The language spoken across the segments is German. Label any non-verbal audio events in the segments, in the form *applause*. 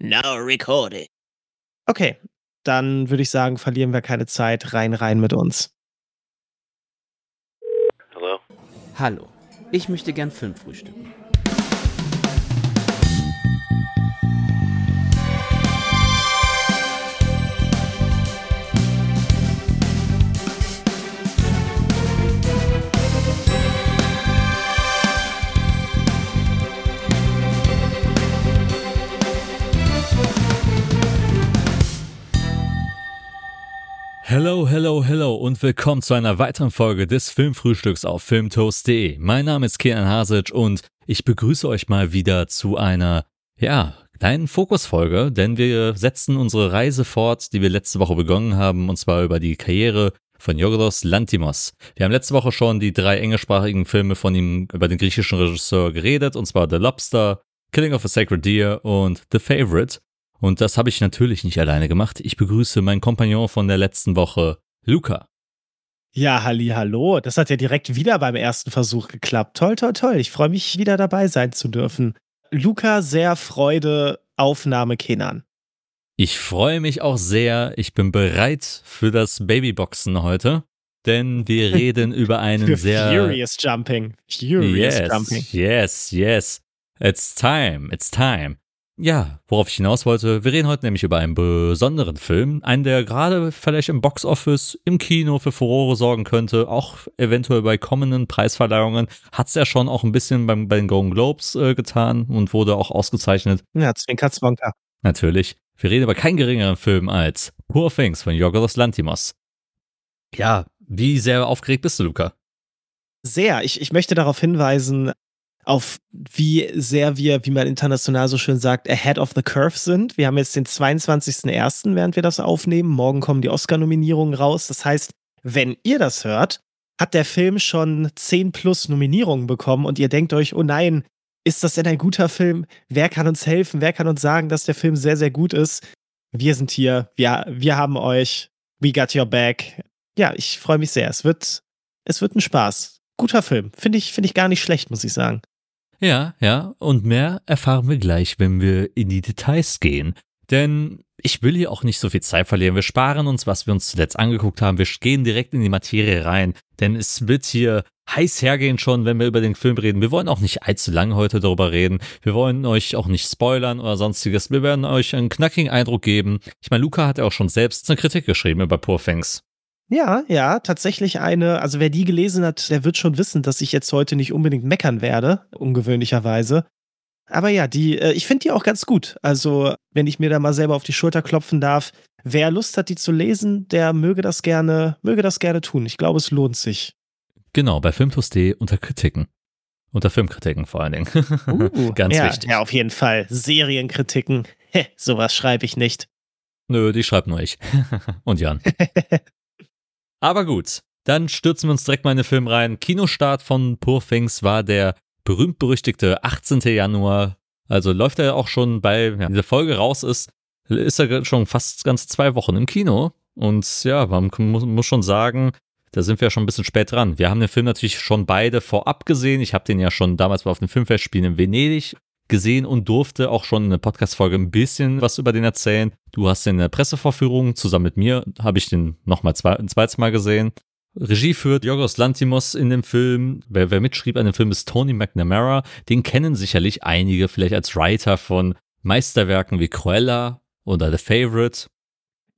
Now recording. Okay, dann würde ich sagen, verlieren wir keine Zeit. Rein, rein mit uns. Hello? Hallo, ich möchte gern Film frühstücken. Hello, hello, hello und willkommen zu einer weiteren Folge des Filmfrühstücks auf filmtoast.de. Mein Name ist Kian Hasic und ich begrüße euch mal wieder zu einer, ja, kleinen Fokusfolge, denn wir setzen unsere Reise fort, die wir letzte Woche begonnen haben, und zwar über die Karriere von Yorgos Lantimos. Wir haben letzte Woche schon die drei englischsprachigen Filme von ihm über den griechischen Regisseur geredet, und zwar The Lobster, Killing of a Sacred Deer und The Favorite. Und das habe ich natürlich nicht alleine gemacht. Ich begrüße meinen Kompagnon von der letzten Woche, Luca. Ja, halli, hallo. Das hat ja direkt wieder beim ersten Versuch geklappt. Toll, toll, toll. Ich freue mich, wieder dabei sein zu dürfen. Luca, sehr Freude, Aufnahme Kenan. Ich freue mich auch sehr. Ich bin bereit für das Babyboxen heute, denn wir *laughs* reden über einen Für sehr Furious Jumping. Furious yes, Jumping. yes, yes. It's time, it's time. Ja, worauf ich hinaus wollte, wir reden heute nämlich über einen besonderen Film, einen, der gerade vielleicht im Boxoffice, im Kino für Furore sorgen könnte, auch eventuell bei kommenden Preisverleihungen, hat's ja schon auch ein bisschen beim, bei den Golden Globes äh, getan und wurde auch ausgezeichnet. Ja, Zwinker, Zwonker. Natürlich. Wir reden über keinen geringeren Film als Poor Things von Yorgos Lantimos. Ja, wie sehr aufgeregt bist du, Luca? Sehr. Ich, ich möchte darauf hinweisen, auf wie sehr wir, wie man international so schön sagt, ahead of the curve sind. Wir haben jetzt den 22.01., während wir das aufnehmen. Morgen kommen die Oscar-Nominierungen raus. Das heißt, wenn ihr das hört, hat der Film schon 10 plus Nominierungen bekommen und ihr denkt euch, oh nein, ist das denn ein guter Film? Wer kann uns helfen? Wer kann uns sagen, dass der Film sehr, sehr gut ist? Wir sind hier. Wir, wir haben euch. We got your back. Ja, ich freue mich sehr. Es wird, es wird ein Spaß. Guter Film. Finde ich, finde ich gar nicht schlecht, muss ich sagen. Ja, ja, und mehr erfahren wir gleich, wenn wir in die Details gehen. Denn ich will hier auch nicht so viel Zeit verlieren. Wir sparen uns, was wir uns zuletzt angeguckt haben. Wir gehen direkt in die Materie rein. Denn es wird hier heiß hergehen schon, wenn wir über den Film reden. Wir wollen auch nicht allzu lange heute darüber reden. Wir wollen euch auch nicht spoilern oder sonstiges. Wir werden euch einen knackigen Eindruck geben. Ich meine, Luca hat ja auch schon selbst eine Kritik geschrieben über Poor Things. Ja, ja, tatsächlich eine, also wer die gelesen hat, der wird schon wissen, dass ich jetzt heute nicht unbedingt meckern werde, ungewöhnlicherweise. Aber ja, die, äh, ich finde die auch ganz gut. Also, wenn ich mir da mal selber auf die Schulter klopfen darf, wer Lust hat, die zu lesen, der möge das gerne, möge das gerne tun. Ich glaube, es lohnt sich. Genau, bei Filmtoast.de unter Kritiken. Unter Filmkritiken vor allen Dingen. *laughs* Uh, Ganz ja, wichtig. Ja, auf jeden Fall. Serienkritiken. *laughs* Heh, sowas schreibe ich nicht. Nö, die schreibt nur ich. *laughs* Und Jan. Aber gut, dann stürzen wir uns direkt mal in den Film rein. Kinostart von Poor Things war der berühmt-berüchtigte 18. Januar. Also läuft er auch schon bei, ja, diese Folge raus ist, ist er schon fast ganze zwei Wochen im Kino. Und ja, man muss, schon sagen, da sind wir ja schon ein bisschen spät dran. Wir haben den Film natürlich schon beide vorab gesehen. Ich habe den ja schon damals auf den Filmfestspielen in Venedig gesehen und durfte auch schon in der Podcast-Folge ein bisschen was über den erzählen. Du hast den in der Pressevorführung zusammen mit mir, habe ich den nochmal zwei, ein zweites Mal gesehen. Regie führt Yorgos Lantimos in dem Film. Wer, wer mitschrieb an dem Film ist Tony McNamara. Den kennen sicherlich einige vielleicht als Writer von Meisterwerken wie Cruella oder The Favorite.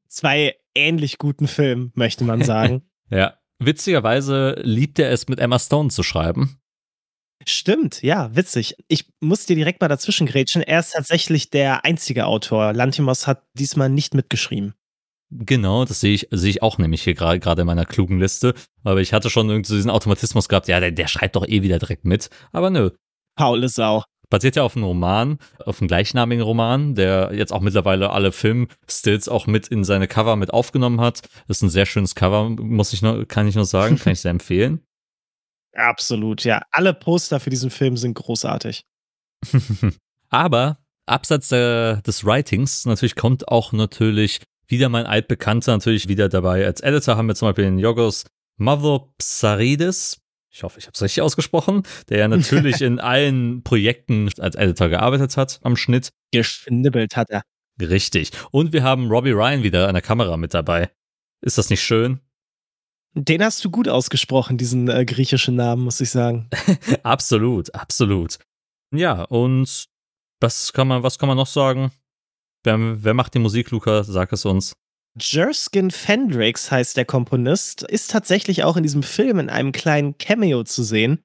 Zwei ähnlich guten Filmen, möchte man sagen. *laughs* Ja, witzigerweise liebt er es mit Emma Stone zu schreiben. Stimmt, ja, witzig. Ich muss dir direkt mal dazwischen grätschen. Er ist tatsächlich der einzige Autor. Lantimos hat diesmal nicht mitgeschrieben. Genau, das sehe ich, sehe ich auch nämlich hier gerade gerade in meiner klugen Liste. Aber ich hatte schon irgendwie so diesen Automatismus gehabt, ja, der, der schreibt doch eh wieder direkt mit. Aber nö. Paul Sau. Basiert ja auf einem Roman, auf einem gleichnamigen Roman, der jetzt auch mittlerweile alle Filmstills auch mit in seine Cover mit aufgenommen hat. Ist ein sehr schönes Cover, muss ich nur, kann ich nur sagen, kann ich sehr *laughs* empfehlen. Absolut, ja. Alle Poster für diesen Film sind großartig. *laughs* Aber abseits der, des Writings natürlich kommt auch natürlich wieder mein altbekannter natürlich wieder dabei. Als Editor haben wir zum Beispiel den Yorgos Mavropsaridis. ich hoffe, ich habe es richtig ausgesprochen, der ja *laughs* natürlich in allen Projekten als Editor gearbeitet hat am Schnitt. Geschnibbelt hat er. Richtig. Und wir haben Robbie Ryan wieder an der Kamera mit dabei. Ist das nicht schön? Den hast du gut ausgesprochen, diesen äh, griechischen Namen, muss ich sagen. *laughs* absolut, absolut. Ja, und was kann man, was kann man noch sagen? Wer, wer macht die Musik, Luca? Sag es uns. Jerskin Fendrix heißt der Komponist, ist tatsächlich auch in diesem Film in einem kleinen Cameo zu sehen.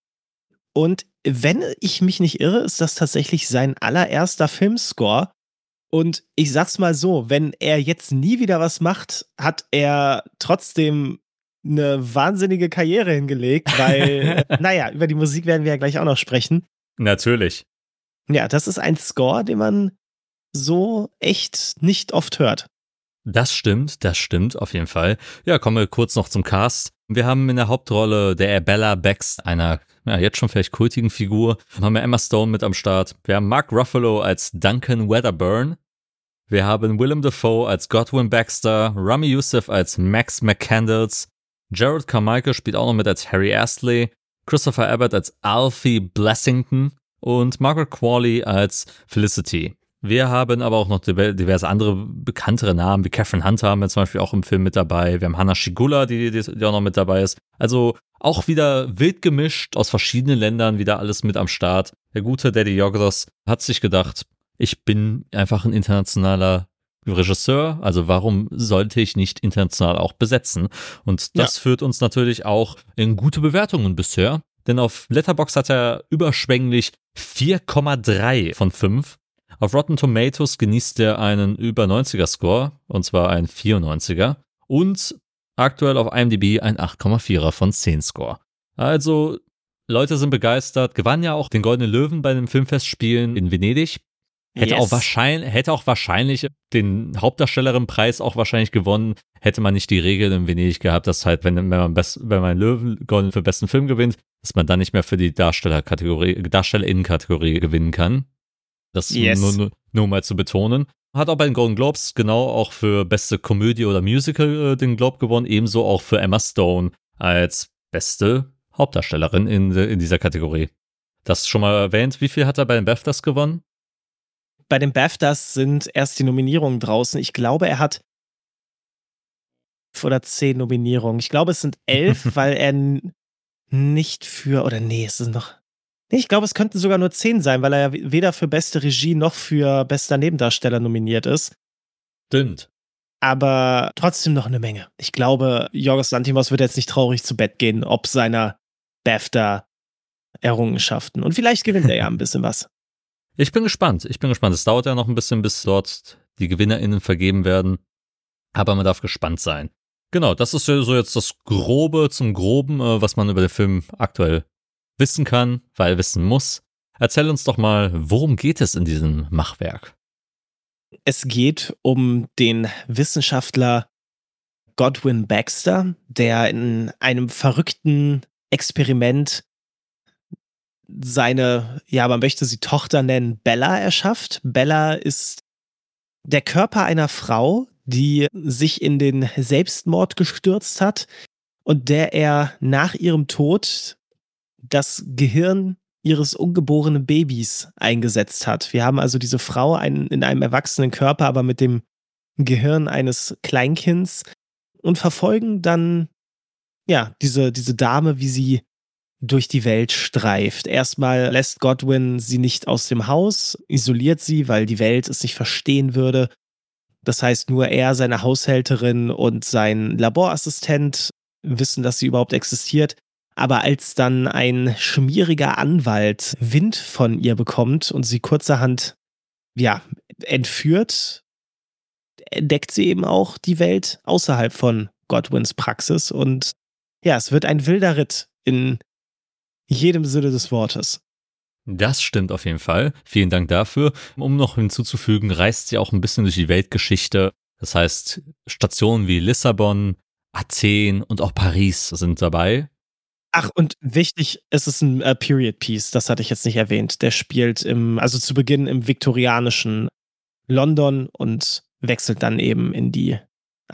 Und wenn ich mich nicht irre, ist das tatsächlich sein allererster Filmscore. Und ich sag's mal so, wenn er jetzt nie wieder was macht, hat er trotzdem eine wahnsinnige Karriere hingelegt, weil, *laughs* naja, über die Musik werden wir ja gleich auch noch sprechen. Natürlich. Ja, das ist ein Score, den man so echt nicht oft hört. Das stimmt, das stimmt auf jeden Fall. Ja, kommen wir kurz noch zum Cast. Wir haben in der Hauptrolle der Bella Bex, einer ja, jetzt schon vielleicht kultigen Figur, haben wir Emma Stone mit am Start. Wir haben Mark Ruffalo als Duncan Weatherburn. Wir haben Willem Dafoe als Godwin Baxter, Rami Youssef als Max McCandles, Jared Carmichael spielt auch noch mit als Harry Astley, Christopher Abbott als Alfie Blessington und Margaret Qualley als Felicity. Wir haben aber auch noch diverse andere bekanntere Namen, wie Catherine Hunter haben wir zum Beispiel auch im Film mit dabei. Wir haben Hannah Shigula, die, die, die auch noch mit dabei ist. Also auch wieder wild gemischt aus verschiedenen Ländern, wieder alles mit am Start. Der gute Daddy Yogros hat sich gedacht, ich bin einfach ein internationaler Regisseur, also warum sollte ich nicht international auch besetzen? Und das ja. führt uns natürlich auch in gute Bewertungen bisher. Denn auf Letterbox hat er überschwänglich 4,3 von 5 auf Rotten Tomatoes genießt er einen über 90er Score, und zwar ein 94er. Und aktuell auf IMDb ein 8,4er von 10 Score. Also, Leute sind begeistert. Gewann ja auch den Goldenen Löwen bei den Filmfestspielen in Venedig. Hätte, yes. auch wahrscheinlich, hätte auch wahrscheinlich den Hauptdarstellerin-Preis auch wahrscheinlich gewonnen, hätte man nicht die Regel in Venedig gehabt, dass halt, wenn, wenn man, best, wenn man Löwen Golden für besten Film gewinnt, dass man dann nicht mehr für die Darstellerkategorie, Darstellerinnenkategorie gewinnen kann. Das yes. nur, nur, nur mal zu betonen. Hat auch bei den Golden Globes genau auch für beste Komödie oder Musical äh, den Globe gewonnen, ebenso auch für Emma Stone als beste Hauptdarstellerin in, in dieser Kategorie. Das schon mal erwähnt. Wie viel hat er bei den BAFTAs gewonnen? Bei den BAFTAs sind erst die Nominierungen draußen. Ich glaube, er hat oder zehn Nominierungen. Ich glaube, es sind elf, *laughs* weil er nicht für, oder nee, es sind noch, ich glaube, es könnten sogar nur zehn sein, weil er ja weder für beste Regie noch für bester Nebendarsteller nominiert ist. Stimmt. Aber trotzdem noch eine Menge. Ich glaube, Jorgos Lantimos wird jetzt nicht traurig zu Bett gehen, ob seiner BAFTA-Errungenschaften. Und vielleicht gewinnt er ja ein bisschen was. *laughs* Ich bin gespannt. Ich bin gespannt. Es dauert ja noch ein bisschen, bis dort die GewinnerInnen vergeben werden. Aber man darf gespannt sein. Genau, das ist so jetzt das Grobe zum Groben, äh, was man über den Film aktuell wissen kann, weil wissen muss. Erzähl uns doch mal, worum geht es in diesem Machwerk? Es geht um den Wissenschaftler Godwin Baxter, der in einem verrückten Experiment seine, ja, man möchte sie Tochter nennen, Bella erschafft. Bella ist der Körper einer Frau, die sich in den Selbstmord gestürzt hat und der er nach ihrem Tod das Gehirn ihres ungeborenen Babys eingesetzt hat. Wir haben also diese Frau ein, in einem erwachsenen Körper, aber mit dem Gehirn eines Kleinkinds und verfolgen dann ja diese, diese Dame, wie sie durch die Welt streift. Erstmal lässt Godwin sie nicht aus dem Haus, isoliert sie, weil die Welt es nicht verstehen würde. Das heißt, nur er, seine Haushälterin und sein Laborassistent wissen, dass sie überhaupt existiert. Aber als dann ein schmieriger Anwalt Wind von ihr bekommt und sie kurzerhand, ja, entführt, entdeckt sie eben auch die Welt außerhalb von Godwins Praxis. Und ja, es wird ein wilder Ritt in jedem Sinne des Wortes. Das stimmt auf jeden Fall. Vielen Dank dafür. Um noch hinzuzufügen, reist sie auch ein bisschen durch die Weltgeschichte. Das heißt, Stationen wie Lissabon, Athen und auch Paris sind dabei. Ach, und wichtig, es ist ein äh, Period Piece, das hatte ich jetzt nicht erwähnt. Der spielt im, also zu Beginn im viktorianischen London und wechselt dann eben in die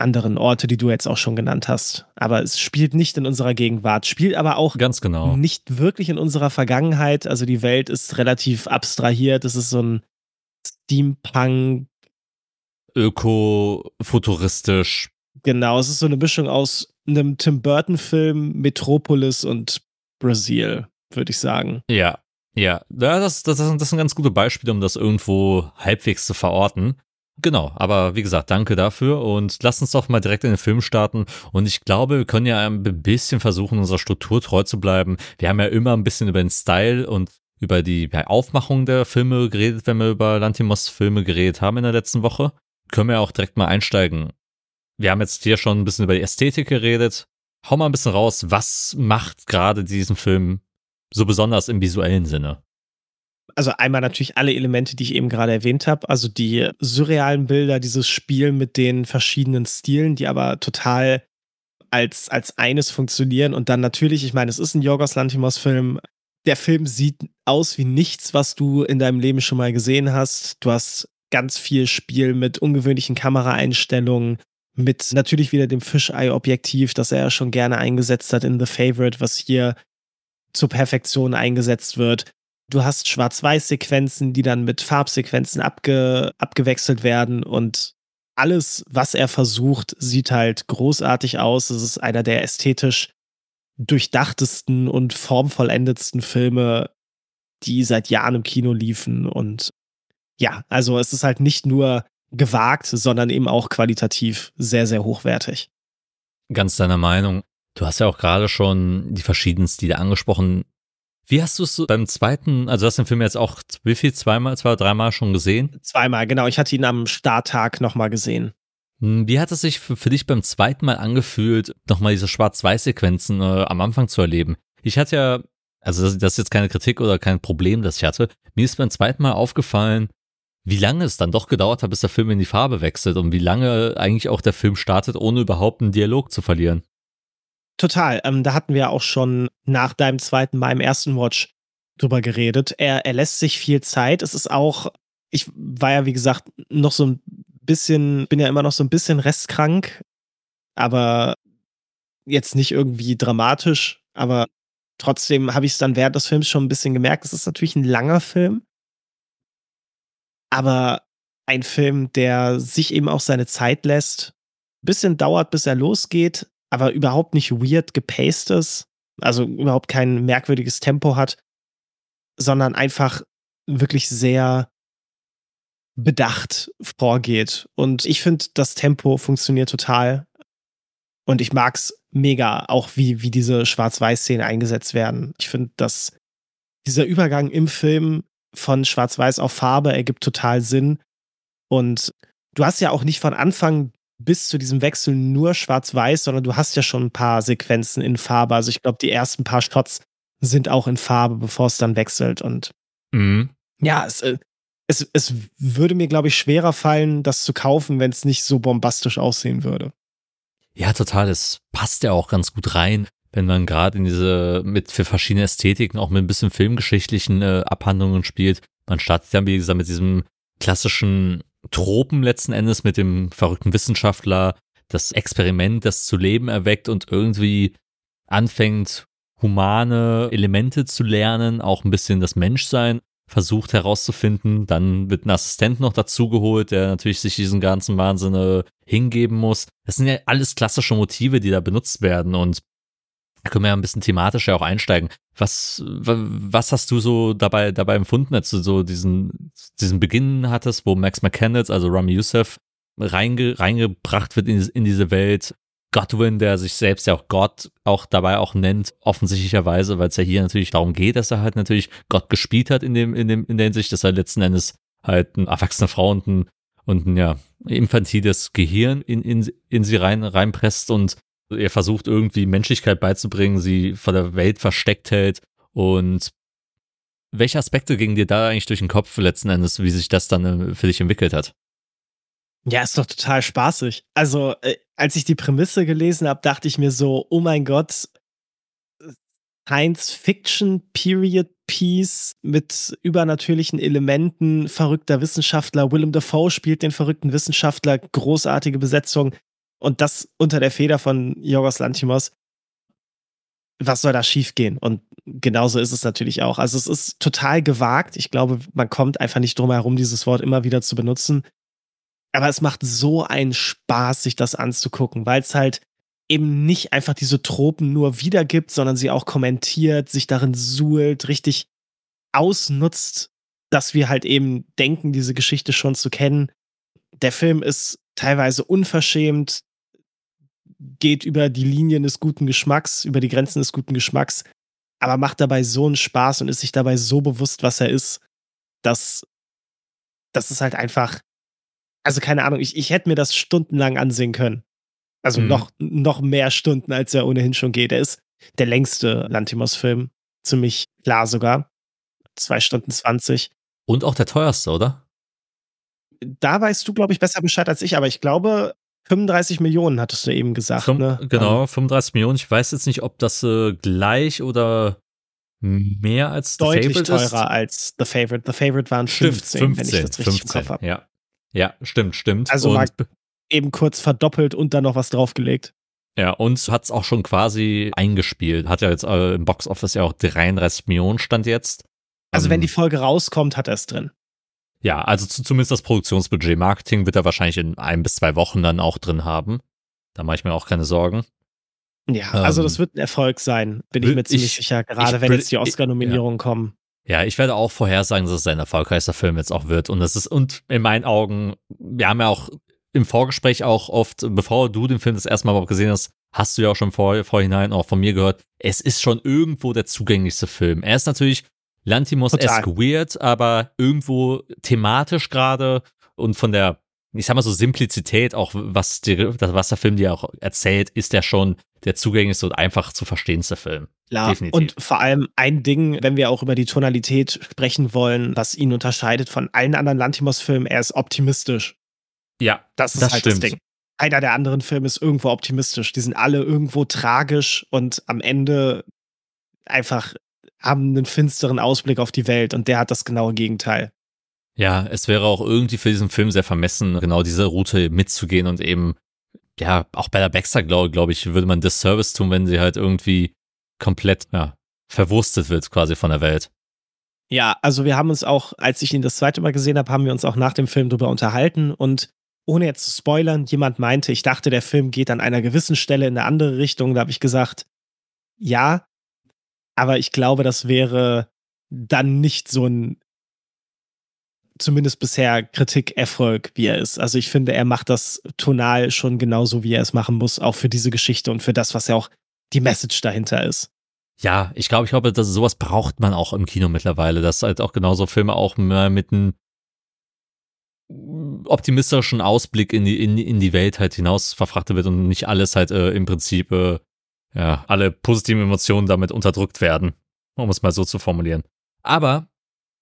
anderen Orte, die du jetzt auch schon genannt hast. Aber es spielt nicht in unserer Gegenwart, spielt aber auch Ganz genau. nicht wirklich in unserer Vergangenheit. Also die Welt ist relativ abstrahiert. Es ist so ein Steampunk. Öko-futuristisch. Genau, es ist so eine Mischung aus einem Tim Burton-Film, Metropolis und Brasil, würde ich sagen. Ja, ja. ja das, das, das sind ganz gute Beispiele, um das irgendwo halbwegs zu verorten. Genau, aber wie gesagt, danke dafür und lass uns doch mal direkt in den Film starten. Und ich glaube, wir können ja ein bisschen versuchen, unserer Struktur treu zu bleiben. Wir haben ja immer ein bisschen über den Style und über die Aufmachung der Filme geredet, wenn wir über Lantimos Filme geredet haben in der letzten Woche. Können wir auch direkt mal einsteigen. Wir haben jetzt hier schon ein bisschen über die Ästhetik geredet. Hau mal ein bisschen raus, was macht gerade diesen Film so besonders im visuellen Sinne? Also einmal natürlich alle Elemente, die ich eben gerade erwähnt habe, also die surrealen Bilder, dieses Spiel mit den verschiedenen Stilen, die aber total als, als eines funktionieren und dann natürlich, ich meine, es ist ein Jorgos Lantimos-Film. Der Film sieht aus wie nichts, was du in deinem Leben schon mal gesehen hast. Du hast ganz viel Spiel mit ungewöhnlichen Kameraeinstellungen, mit natürlich wieder dem Fisheye-Objektiv, das er ja schon gerne eingesetzt hat in The Favorite, was hier zur Perfektion eingesetzt wird. Du hast Schwarz-Weiß-Sequenzen, die dann mit Farbsequenzen abge abgewechselt werden und alles, was er versucht, sieht halt großartig aus. Es ist einer der ästhetisch durchdachtesten und formvollendetsten Filme, die seit Jahren im Kino liefen. Und ja, also es ist halt nicht nur gewagt, sondern eben auch qualitativ sehr, sehr hochwertig. Ganz deiner Meinung. Du hast ja auch gerade schon die verschiedenen Stile angesprochen. Wie hast du es beim zweiten, also du hast den Film jetzt auch, wie viel, zweimal, zwei oder dreimal schon gesehen? Zweimal, genau. Ich hatte ihn am Starttag nochmal gesehen. Hm, wie hat es sich für, für, dich beim zweiten Mal angefühlt, nochmal diese Schwarz-Weiß-Sequenzen äh, am Anfang zu erleben? Ich hatte ja, also das, das ist jetzt keine Kritik oder kein Problem, das ich hatte. Mir ist beim zweiten Mal aufgefallen, wie lange es dann doch gedauert hat, bis der Film in die Farbe wechselt und wie lange eigentlich auch der Film startet, ohne überhaupt einen Dialog zu verlieren. Total. Ähm, da hatten wir auch schon nach deinem zweiten im ersten Watch drüber geredet. Er, er lässt sich viel Zeit. Es ist auch, ich war ja, wie gesagt, noch so ein bisschen, bin ja immer noch so ein bisschen restkrank, aber jetzt nicht irgendwie dramatisch, aber trotzdem habe ich es dann während des Films schon ein bisschen gemerkt. Es ist natürlich ein langer Film, aber ein Film, der sich eben auch seine Zeit lässt, ein bisschen dauert, bis er losgeht, aber überhaupt nicht weird gepaced ist, also überhaupt kein merkwürdiges Tempo hat, sondern einfach wirklich sehr bedacht vorgeht. Und ich finde, das Tempo funktioniert total. Und ich mag's mega, auch wie, wie diese Schwarz-Weiß-Szenen eingesetzt werden. Ich finde, dass dieser Übergang im Film von Schwarz-Weiß auf Farbe ergibt total Sinn. Und du hast ja auch nicht von Anfang bis zu diesem Wechsel nur schwarz-weiß, sondern du hast ja schon ein paar Sequenzen in Farbe. Also ich glaube, die ersten paar Shots sind auch in Farbe, bevor es dann wechselt. Und mhm. ja, es, äh, es, es würde mir, glaube ich, schwerer fallen, das zu kaufen, wenn es nicht so bombastisch aussehen würde. Ja, total. Es passt ja auch ganz gut rein, wenn man gerade in diese mit für verschiedene Ästhetiken auch mit ein bisschen filmgeschichtlichen äh, Abhandlungen spielt. Man startet ja, wie gesagt, mit diesem klassischen Tropen letzten Endes mit dem verrückten Wissenschaftler, das Experiment, das zu Leben erweckt und irgendwie anfängt, humane Elemente zu lernen, auch ein bisschen das Menschsein versucht herauszufinden. Dann wird ein Assistent noch dazugeholt, der natürlich sich diesen ganzen Wahnsinn äh, hingeben muss. Das sind ja alles klassische Motive, die da benutzt werden und da können wir ja ein bisschen thematischer auch einsteigen. Was, was hast du so dabei, dabei empfunden, als du so diesen, diesen Beginn hattest, wo Max McCandles, also Rami Youssef, reinge, reingebracht wird in, in diese Welt? Godwin, der sich selbst ja auch Gott auch dabei auch nennt, offensichtlicherweise, weil es ja hier natürlich darum geht, dass er halt natürlich Gott gespielt hat in dem, in dem, in der Hinsicht, dass er letzten Endes halt eine erwachsene Frau und ein, und ein ja, infantiles Gehirn in, in, in sie rein, reinpresst und ihr versucht irgendwie Menschlichkeit beizubringen, sie vor der Welt versteckt hält und welche Aspekte gingen dir da eigentlich durch den Kopf letzten Endes, wie sich das dann äh, für dich entwickelt hat? Ja, ist doch total spaßig. Also, äh, als ich die Prämisse gelesen habe, dachte ich mir so, oh mein Gott, Science-Fiction Period Piece mit übernatürlichen Elementen, verrückter Wissenschaftler. Willem Dafoe spielt den verrückten Wissenschaftler, großartige Besetzung. Und das unter der Feder von Jorgos Lantimos. Was soll da schiefgehen? Und genauso ist es natürlich auch. Also es ist total gewagt. Ich glaube, man kommt einfach nicht drum herum, dieses Wort immer wieder zu benutzen. Aber es macht so einen Spaß, sich das anzugucken, weil es halt eben nicht einfach diese Tropen nur wiedergibt, sondern sie auch kommentiert, sich darin suhlt, richtig ausnutzt, dass wir halt eben denken, diese Geschichte schon zu kennen. Der Film ist teilweise unverschämt, geht über die Linien des guten Geschmacks, über die Grenzen des guten Geschmacks, aber macht dabei so einen Spaß und ist sich dabei so bewusst, was er ist, dass das ist halt einfach, also keine Ahnung, ich, ich hätte mir das stundenlang ansehen können. Also mhm. noch, noch mehr Stunden, als er ohnehin schon geht. Er ist der längste Lantimos-Film. Ziemlich klar sogar. Zwei Stunden 20. Und auch der teuerste, oder? Da weißt du, glaube ich, besser Bescheid als ich, aber ich glaube, 35 Millionen hattest du eben gesagt. Fünf, ne? Genau, 35 Millionen. Ich weiß jetzt nicht, ob das äh, gleich oder mehr als The Deutlich Favorite teurer ist. als The Favorite. The Favorite waren 15, 15 wenn ich das richtig 15, im Kopf habe. Ja. ja, stimmt, stimmt. Also und eben kurz verdoppelt und dann noch was draufgelegt. Ja, und hat es auch schon quasi eingespielt. Hat ja jetzt äh, im Boxoffice ja auch 33 Millionen stand jetzt. Also um, wenn ähm, die Folge rauskommt, hat er es drin. Ja, also zu, zumindest das Produktionsbudget. Marketing wird er wahrscheinlich in ein bis zwei Wochen dann auch drin haben. Da mache ich mir auch keine Sorgen. Ja, also das ähm, wird ein Erfolg sein, bin ich mir ziemlich ich, sicher, gerade ich, wenn jetzt die Oscar-Nominierungen ja. kommen. Ja, ich werde auch vorhersagen, dass es ein erfolgreichster Film jetzt auch wird. Und das ist, und in meinen Augen, wir haben ja auch im Vorgespräch auch oft, bevor du den Film das erste Mal gesehen hast, hast du ja auch schon vor, vorhinein auch von mir gehört, es ist schon irgendwo der zugänglichste Film. Er ist natürlich Lantimos-esque weird, aber irgendwo thematisch gerade und von der, ich sag mal so, Simplizität, auch was, die, was der Film dir auch erzählt, ist der schon der zugänglichste und einfach zu verstehendste Film. Klar. Definitiv. Und vor allem ein Ding, wenn wir auch über die Tonalität sprechen wollen, was ihn unterscheidet von allen anderen Lantimos-Filmen, er ist optimistisch. Ja, das ist das halt stimmt. das Ding. Einer der anderen Filme ist irgendwo optimistisch. Die sind alle irgendwo tragisch und am Ende einfach haben einen finsteren Ausblick auf die Welt und der hat das genaue Gegenteil. Ja, es wäre auch irgendwie für diesen Film sehr vermessen, genau diese Route mitzugehen und eben, ja, auch bei der Baxter, glaube glaub ich, würde man Disservice tun, wenn sie halt irgendwie komplett, ja, verwurstet wird quasi von der Welt. Ja, also wir haben uns auch, als ich ihn das zweite Mal gesehen habe, haben wir uns auch nach dem Film darüber unterhalten und ohne jetzt zu spoilern, jemand meinte, ich dachte, der Film geht an einer gewissen Stelle in eine andere Richtung. Da habe ich gesagt, ja, aber ich glaube, das wäre dann nicht so ein zumindest bisher Kritikerfolg, wie er ist. Also ich finde, er macht das tonal schon genauso, wie er es machen muss, auch für diese Geschichte und für das, was ja auch die Message dahinter ist. Ja, ich glaube, ich glaube, dass sowas braucht man auch im Kino mittlerweile, dass halt auch genauso Filme auch mit einem optimistischen Ausblick in die, in, in die Welt halt hinaus verfrachtet wird und nicht alles halt äh, im Prinzip, äh, ja, alle positiven Emotionen damit unterdrückt werden, um es mal so zu formulieren. Aber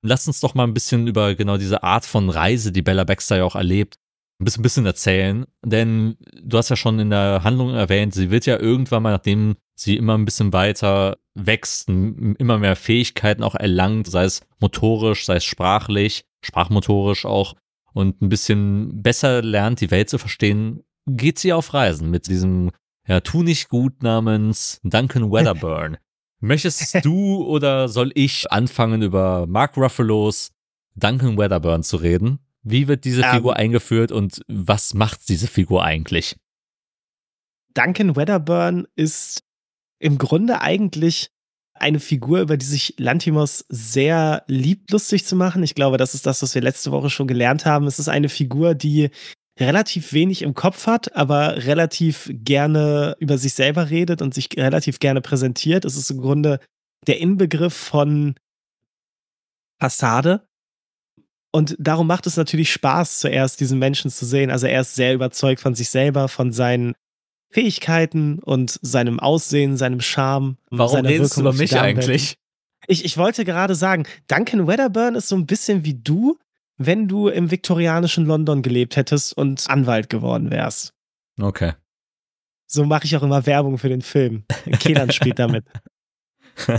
lass uns doch mal ein bisschen über genau diese Art von Reise, die Bella Baxter ja auch erlebt, ein bisschen, ein bisschen erzählen. Denn du hast ja schon in der Handlung erwähnt, sie wird ja irgendwann mal, nachdem sie immer ein bisschen weiter wächst, immer mehr Fähigkeiten auch erlangt, sei es motorisch, sei es sprachlich, sprachmotorisch auch, und ein bisschen besser lernt, die Welt zu verstehen, geht sie auf Reisen mit diesem ja, tu nicht gut namens Duncan Weatherburn. *laughs* Möchtest du oder soll ich anfangen, über Mark Ruffalos Duncan Weatherburn zu reden? Wie wird diese um, ähm. Figur eingeführt und was macht diese Figur eigentlich? Duncan Weatherburn ist im Grunde eigentlich eine Figur, über die sich Lantimos sehr liebt, lustig zu machen. Ich glaube, das ist das, was wir letzte Woche schon gelernt haben. Es ist eine Figur, die relativ wenig im Kopf hat, aber relativ gerne über sich selber redet und sich relativ gerne präsentiert. Es ist im Grunde der Inbegriff von Fassade. Und darum macht es natürlich Spaß, zuerst diesen Menschen zu sehen. Also er ist sehr überzeugt von sich selber, von seinen Fähigkeiten und seinem Aussehen, seinem Charme. Warum redest Wirkung du über mich eigentlich? Ich, ich wollte gerade sagen, Duncan Wedderburn ist so ein bisschen wie du, wenn du im viktorianischen London gelebt hättest und Anwalt geworden wärst. Okay. So mache ich auch immer Werbung für den Film. Kenan spielt damit. *laughs*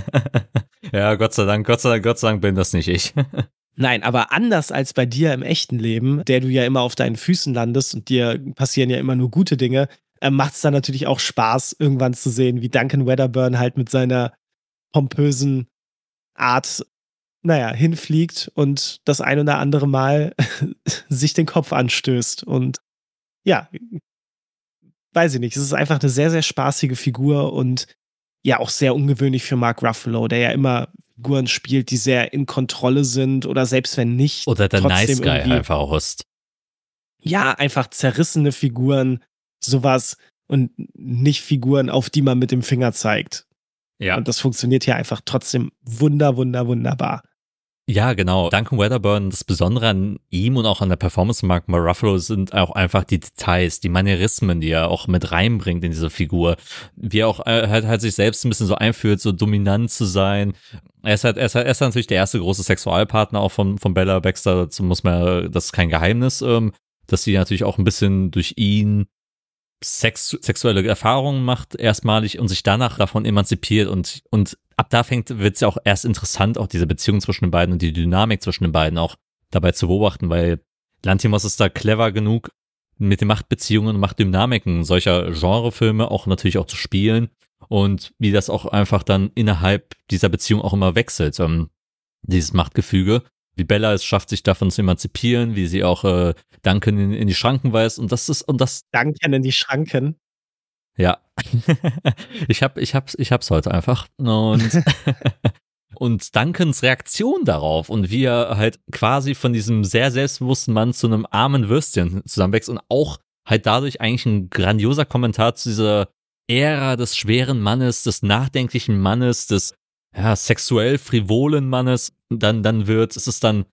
ja, Gott sei Dank, Gott sei Dank, Gott sei Dank bin das nicht ich. *laughs* Nein, aber anders als bei dir im echten Leben, der du ja immer auf deinen Füßen landest und dir passieren ja immer nur gute Dinge, äh, macht es dann natürlich auch Spaß, irgendwann zu sehen, wie Duncan Wedderburn halt mit seiner pompösen Art, naja, hinfliegt und das ein oder andere Mal *laughs* sich den Kopf anstößt. Und ja, weiß ich nicht, es ist einfach eine sehr, sehr spaßige Figur und ja auch sehr ungewöhnlich für Mark Ruffalo, der ja immer Figuren spielt, die sehr in Kontrolle sind oder selbst wenn nicht. Oder der Nice Guy einfach auch ist. Ja, einfach zerrissene Figuren, sowas und nicht Figuren, auf die man mit dem Finger zeigt. Ja. Und das funktioniert hier einfach trotzdem wunder, wunder, wunderbar. Ja, genau. Duncan Weatherburn, das Besondere an ihm und auch an der Performance von Mark Ruffalo sind auch einfach die Details, die Manierismen, die er auch mit reinbringt in diese Figur. Wie er auch halt, halt sich selbst ein bisschen so einführt, so dominant zu sein. Er ist halt, er ist, halt, er ist natürlich der erste große Sexualpartner auch von, von Bella Baxter. Dazu muss man, das ist kein Geheimnis, ähm, dass sie natürlich auch ein bisschen durch ihn Sex, sexuelle Erfahrungen macht erstmalig und sich danach davon emanzipiert und, und ab da fängt, wird es ja auch erst interessant, auch diese Beziehung zwischen den beiden und die Dynamik zwischen den beiden auch dabei zu beobachten, weil Lantimos ist da clever genug, mit den Machtbeziehungen und Machtdynamiken solcher Genrefilme auch natürlich auch zu spielen und wie das auch einfach dann innerhalb dieser Beziehung auch immer wechselt, ähm, dieses Machtgefüge. Wie Bella es schafft, sich davon zu emanzipieren, wie sie auch äh, Duncan in, in die Schranken weist und das ist und das Duncan in die Schranken. Ja. *laughs* ich hab, ich hab's, ich hab's heute einfach. Und, *laughs* und Duncans Reaktion darauf und wie er halt quasi von diesem sehr selbstbewussten Mann zu einem armen Würstchen zusammenwächst und auch halt dadurch eigentlich ein grandioser Kommentar zu dieser Ära des schweren Mannes, des nachdenklichen Mannes, des ja, sexuell frivolen Mannes, dann, dann wird, es ist dann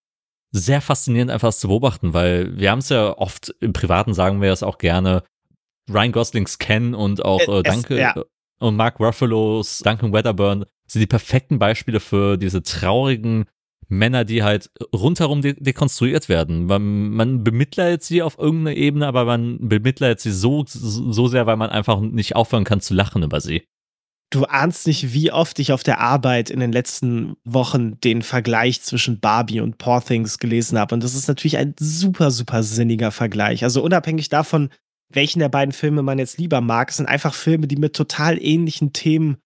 sehr faszinierend einfach zu beobachten, weil wir haben es ja oft im Privaten sagen wir es auch gerne, Ryan Goslings Ken und auch äh, Danke ja. und Mark Ruffalos Duncan Weatherburn sind die perfekten Beispiele für diese traurigen Männer, die halt rundherum de dekonstruiert werden. Man, man bemitleidet sie auf irgendeiner Ebene, aber man bemitleidet sie so, so sehr, weil man einfach nicht aufhören kann zu lachen über sie. Du ahnst nicht, wie oft ich auf der Arbeit in den letzten Wochen den Vergleich zwischen Barbie und Poor Things gelesen habe. Und das ist natürlich ein super, super sinniger Vergleich. Also unabhängig davon, welchen der beiden Filme man jetzt lieber mag. Sind einfach Filme, die mit total ähnlichen Themen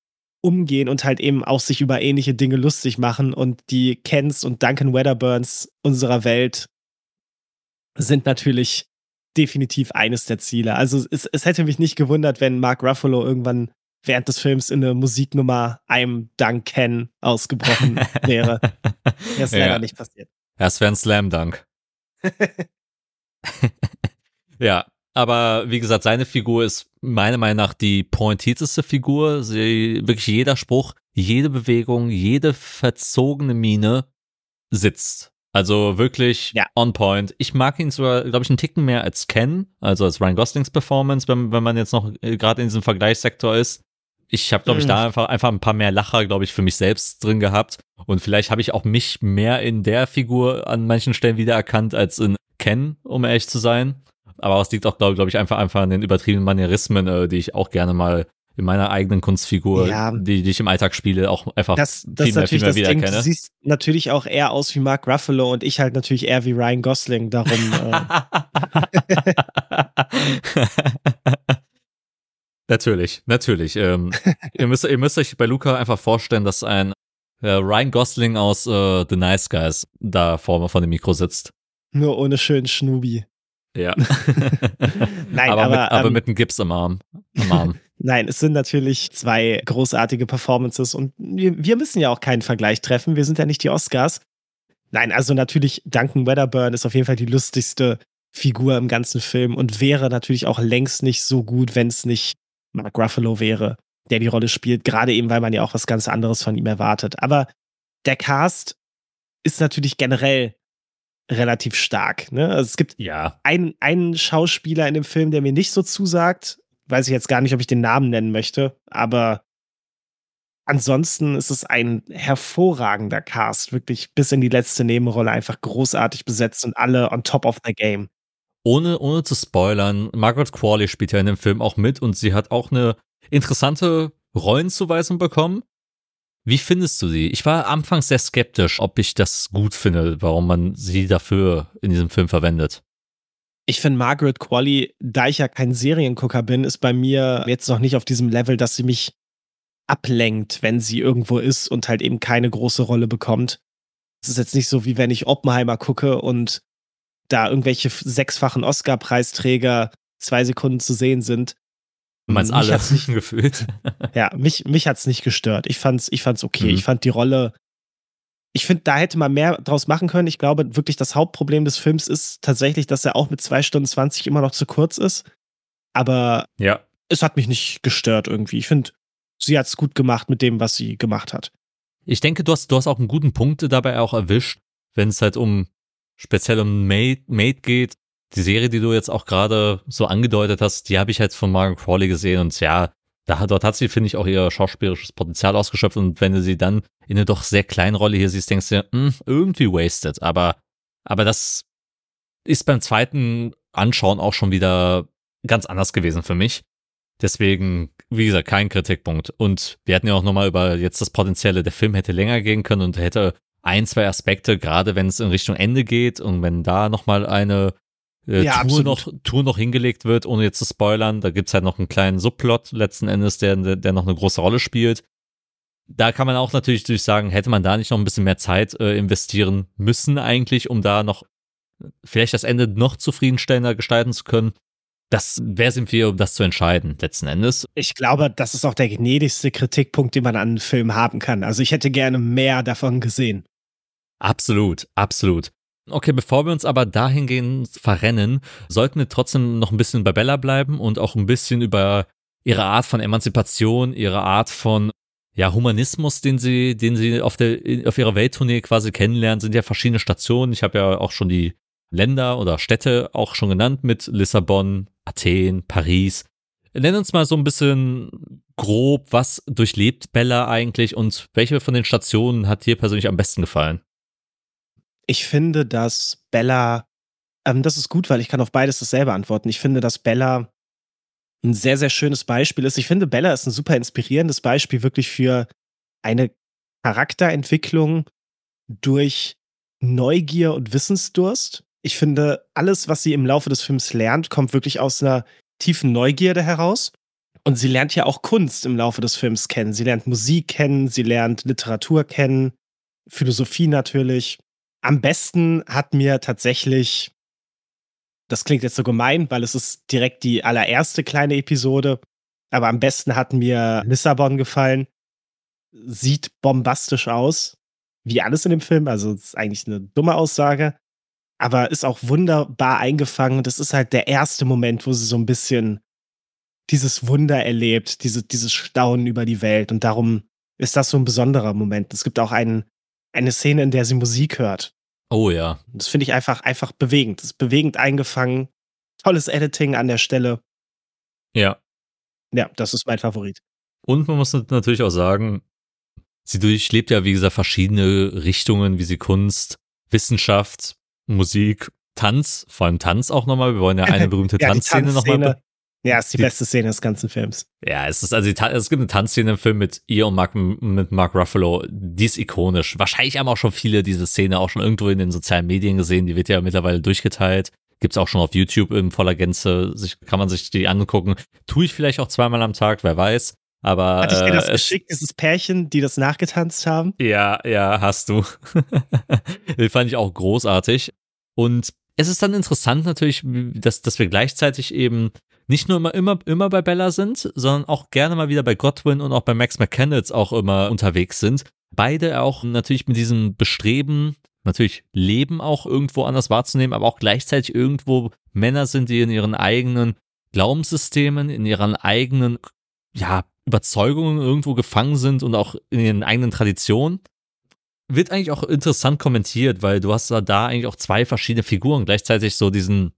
umgehen und halt eben auch sich über ähnliche Dinge lustig machen. Und die Kens und Duncan Wedderburns unserer Welt sind natürlich definitiv eines der Ziele. Also es, es hätte mich nicht gewundert, wenn Mark Ruffalo irgendwann während des Films in eine Musiknummer I'm Duncan ausgebrochen wäre. *laughs* Das ist ja. leider nicht passiert. Es wäre ein Slam Dunk. *laughs* *laughs* ja, aber wie gesagt, seine Figur ist meiner Meinung nach die pointierteste Figur. Sie, wirklich jeder Spruch, jede Bewegung, jede verzogene Miene sitzt. Also wirklich ja. on point. Ich mag ihn sogar, glaube ich, einen Ticken mehr als Ken, also als Ryan Goslings Performance, wenn, wenn man jetzt noch äh, gerade in diesem Vergleichssektor ist. Ich habe, glaube ich, da mhm. einfach, einfach ein paar mehr Lacher, glaube ich, für mich selbst drin gehabt. Und vielleicht habe ich auch mich mehr in der Figur an manchen Stellen wiedererkannt als in Ken, um ehrlich zu sein. Aber es liegt auch, glaube glaub ich, einfach, einfach an den übertriebenen Manierismen, äh, die ich auch gerne mal in meiner eigenen Kunstfigur, ja, die, die ich im Alltag spiele, auch einfach das, das viel mehr, viel mehr wiedererkenne. Du siehst natürlich auch eher aus wie Mark Ruffalo und ich halt natürlich eher wie Ryan Gosling, darum. Äh. *laughs* *laughs* *laughs* natürlich, natürlich. Ähm, *laughs* ihr, müsst, ihr müsst euch bei Luca einfach vorstellen, dass ein äh, Ryan Gosling aus äh, The Nice Guys da vor, vor dem Mikro sitzt. Nur ohne schönen Schnubi. Ja. *laughs* *laughs* Nein, aber, aber, mit, aber ähm, mit einem Gips am Arm. Am Arm. Nein, es sind natürlich zwei großartige Performances und wir, wir müssen ja auch keinen Vergleich treffen. Wir sind ja nicht die Oscars. Nein, also natürlich, Duncan Wedderburn ist auf jeden Fall die lustigste Figur im ganzen Film und wäre natürlich auch längst nicht so gut, wenn es nicht Mark Ruffalo wäre, der die Rolle spielt, gerade eben, weil man ja auch was ganz anderes von ihm erwartet. Aber der Cast ist natürlich generell relativ stark. Ne? Also es gibt ja. einen, einen Schauspieler in dem Film, der mir nicht so zusagt. Weiß ich jetzt gar nicht, ob ich den Namen nennen möchte, aber ansonsten ist es ein hervorragender Cast, wirklich bis in die letzte Nebenrolle einfach großartig besetzt und alle on top of the game. Ohne, ohne zu spoilern, Margaret Qualley spielt ja in dem Film auch mit und sie hat auch eine interessante Rollenzuweisung bekommen. Wie findest du sie? Ich war anfangs sehr skeptisch, ob ich das gut finde, warum man sie dafür in diesem Film verwendet. Ich finde Margaret Qualley, da ich ja kein Seriengucker bin, ist bei mir jetzt noch nicht auf diesem Level, dass sie mich ablenkt, wenn sie irgendwo ist und halt eben keine große Rolle bekommt. Es ist jetzt nicht so, wie wenn ich Oppenheimer gucke und da irgendwelche sechsfachen Oscar-Preisträger zwei Sekunden zu sehen sind. Meinst alle hat's nicht- *laughs* gefühlt. Ja, mich, mich hat's nicht gestört. Ich fand's, ich fand's okay. Mhm. Ich fand die Rolle. Ich finde, da hätte man mehr draus machen können. Ich glaube, wirklich das Hauptproblem des Films ist tatsächlich, dass er auch mit zwei Stunden 20 immer noch zu kurz ist. Aber ja. es hat mich nicht gestört irgendwie. Ich finde, sie hat's gut gemacht mit dem, was sie gemacht hat. Ich denke, du hast, du hast auch einen guten Punkt dabei auch erwischt, wenn es halt um speziell um Made, Made geht. Die Serie, die du jetzt auch gerade so angedeutet hast, die habe ich halt von Margaret Crawley gesehen und ja, da, dort hat sie, finde ich, auch ihr schauspielerisches Potenzial ausgeschöpft und wenn du sie dann in eine doch sehr kleine Rolle hier siehst, denkst du dir, hm, irgendwie wasted, aber, aber das ist beim zweiten Anschauen auch schon wieder ganz anders gewesen für mich. Deswegen, wie gesagt, kein Kritikpunkt. Und wir hatten ja auch nochmal über jetzt das Potenzielle, der Film hätte länger gehen können und hätte ein, zwei Aspekte, gerade wenn es in Richtung Ende geht und wenn da nochmal eine äh, Ja, Tour, absolut. noch, Tour noch hingelegt wird, ohne jetzt zu spoilern. Da gibt's halt noch einen kleinen Subplot letzten Endes, der, der, noch eine große Rolle spielt. Da kann man auch natürlich durch sagen, hätte man da nicht noch ein bisschen mehr Zeit äh, investieren müssen eigentlich, um da noch vielleicht das Ende noch zufriedenstellender gestalten zu können. Das, wer sind wir, um das zu entscheiden, letzten Endes? Ich glaube, das ist auch der gnädigste Kritikpunkt, den man an einem Film haben kann. Also ich hätte gerne mehr davon gesehen. Absolut, absolut. Okay, bevor wir uns aber dahingehend verrennen, sollten wir trotzdem noch ein bisschen bei Bella bleiben und auch ein bisschen über ihre Art von Emanzipation, ihre Art von ja, Humanismus, den sie, den sie auf der, auf ihrer Welttournee quasi kennenlernen, sind ja verschiedene Stationen. Ich habe ja auch schon die Länder oder Städte auch schon genannt mit Lissabon, Athen, Paris. Nenn uns mal so ein bisschen grob, was durchlebt Bella eigentlich und welche von den Stationen hat dir persönlich am besten gefallen? Ich finde, dass Bella, ähm, das ist gut, weil ich kann auf beides dasselbe antworten. Ich finde, dass Bella ein sehr, sehr schönes Beispiel ist. Ich finde, Bella ist ein super inspirierendes Beispiel wirklich für eine Charakterentwicklung durch Neugier und Wissensdurst. Ich finde, alles, was sie im Laufe des Films lernt, kommt wirklich aus einer tiefen Neugierde heraus. Und sie lernt ja auch Kunst im Laufe des Films kennen. Sie lernt Musik kennen, sie lernt Literatur kennen, Philosophie natürlich. Am besten hat mir tatsächlich, das klingt jetzt so gemein, weil es ist direkt die allererste kleine Episode, aber am besten hat mir Lissabon gefallen. Sieht bombastisch aus, wie alles in dem Film, also ist eigentlich eine dumme Aussage, aber ist auch wunderbar eingefangen. Das ist halt der erste Moment, wo sie so ein bisschen dieses Wunder erlebt, diese, dieses Staunen über die Welt und darum ist das so ein besonderer Moment. Es gibt auch einen, eine Szene, in der sie Musik hört. Oh ja. Das finde ich einfach, einfach bewegend. Das ist bewegend eingefangen. Tolles Editing an der Stelle. Ja. Ja, das ist mein Favorit. Und man muss natürlich auch sagen, sie durchlebt ja, wie gesagt, verschiedene Richtungen, wie sie Kunst, Wissenschaft, Musik, Tanz, vor allem Tanz auch nochmal. Wir wollen ja *laughs* eine berühmte Ja, Tanzszene nochmal. Ja, ist die, Die- beste Szene des ganzen Films. Ja, es ist also die, es gibt eine Tanzszene im Film mit ihr und Mark, mit Mark Ruffalo, die ist ikonisch. Wahrscheinlich haben auch schon viele diese Szene auch schon irgendwo in den sozialen Medien gesehen. Die wird ja mittlerweile durchgeteilt. Gibt's auch schon auf YouTube in voller Gänze. Sich, kann man sich die angucken. Tue ich vielleicht auch zweimal am Tag, wer weiß. Aber Hatte ich dir das äh, es- geschickt, dieses Pärchen, die das nachgetanzt haben? Ja, ja, hast du. *laughs* Den fand ich auch großartig. Und es ist dann interessant natürlich, dass, dass wir gleichzeitig eben nicht nur immer, immer, immer bei Bella sind, sondern auch gerne mal wieder bei Godwin und auch bei Max McCannitz auch immer unterwegs sind. Beide auch natürlich mit diesem Bestreben, natürlich Leben auch irgendwo anders wahrzunehmen, aber auch gleichzeitig irgendwo Männer sind, die in ihren eigenen Glaubenssystemen, in ihren eigenen, ja, Überzeugungen irgendwo gefangen sind und auch in ihren eigenen Traditionen. Wird eigentlich auch interessant kommentiert, weil du hast da, da eigentlich auch zwei verschiedene Figuren. Gleichzeitig so diesen,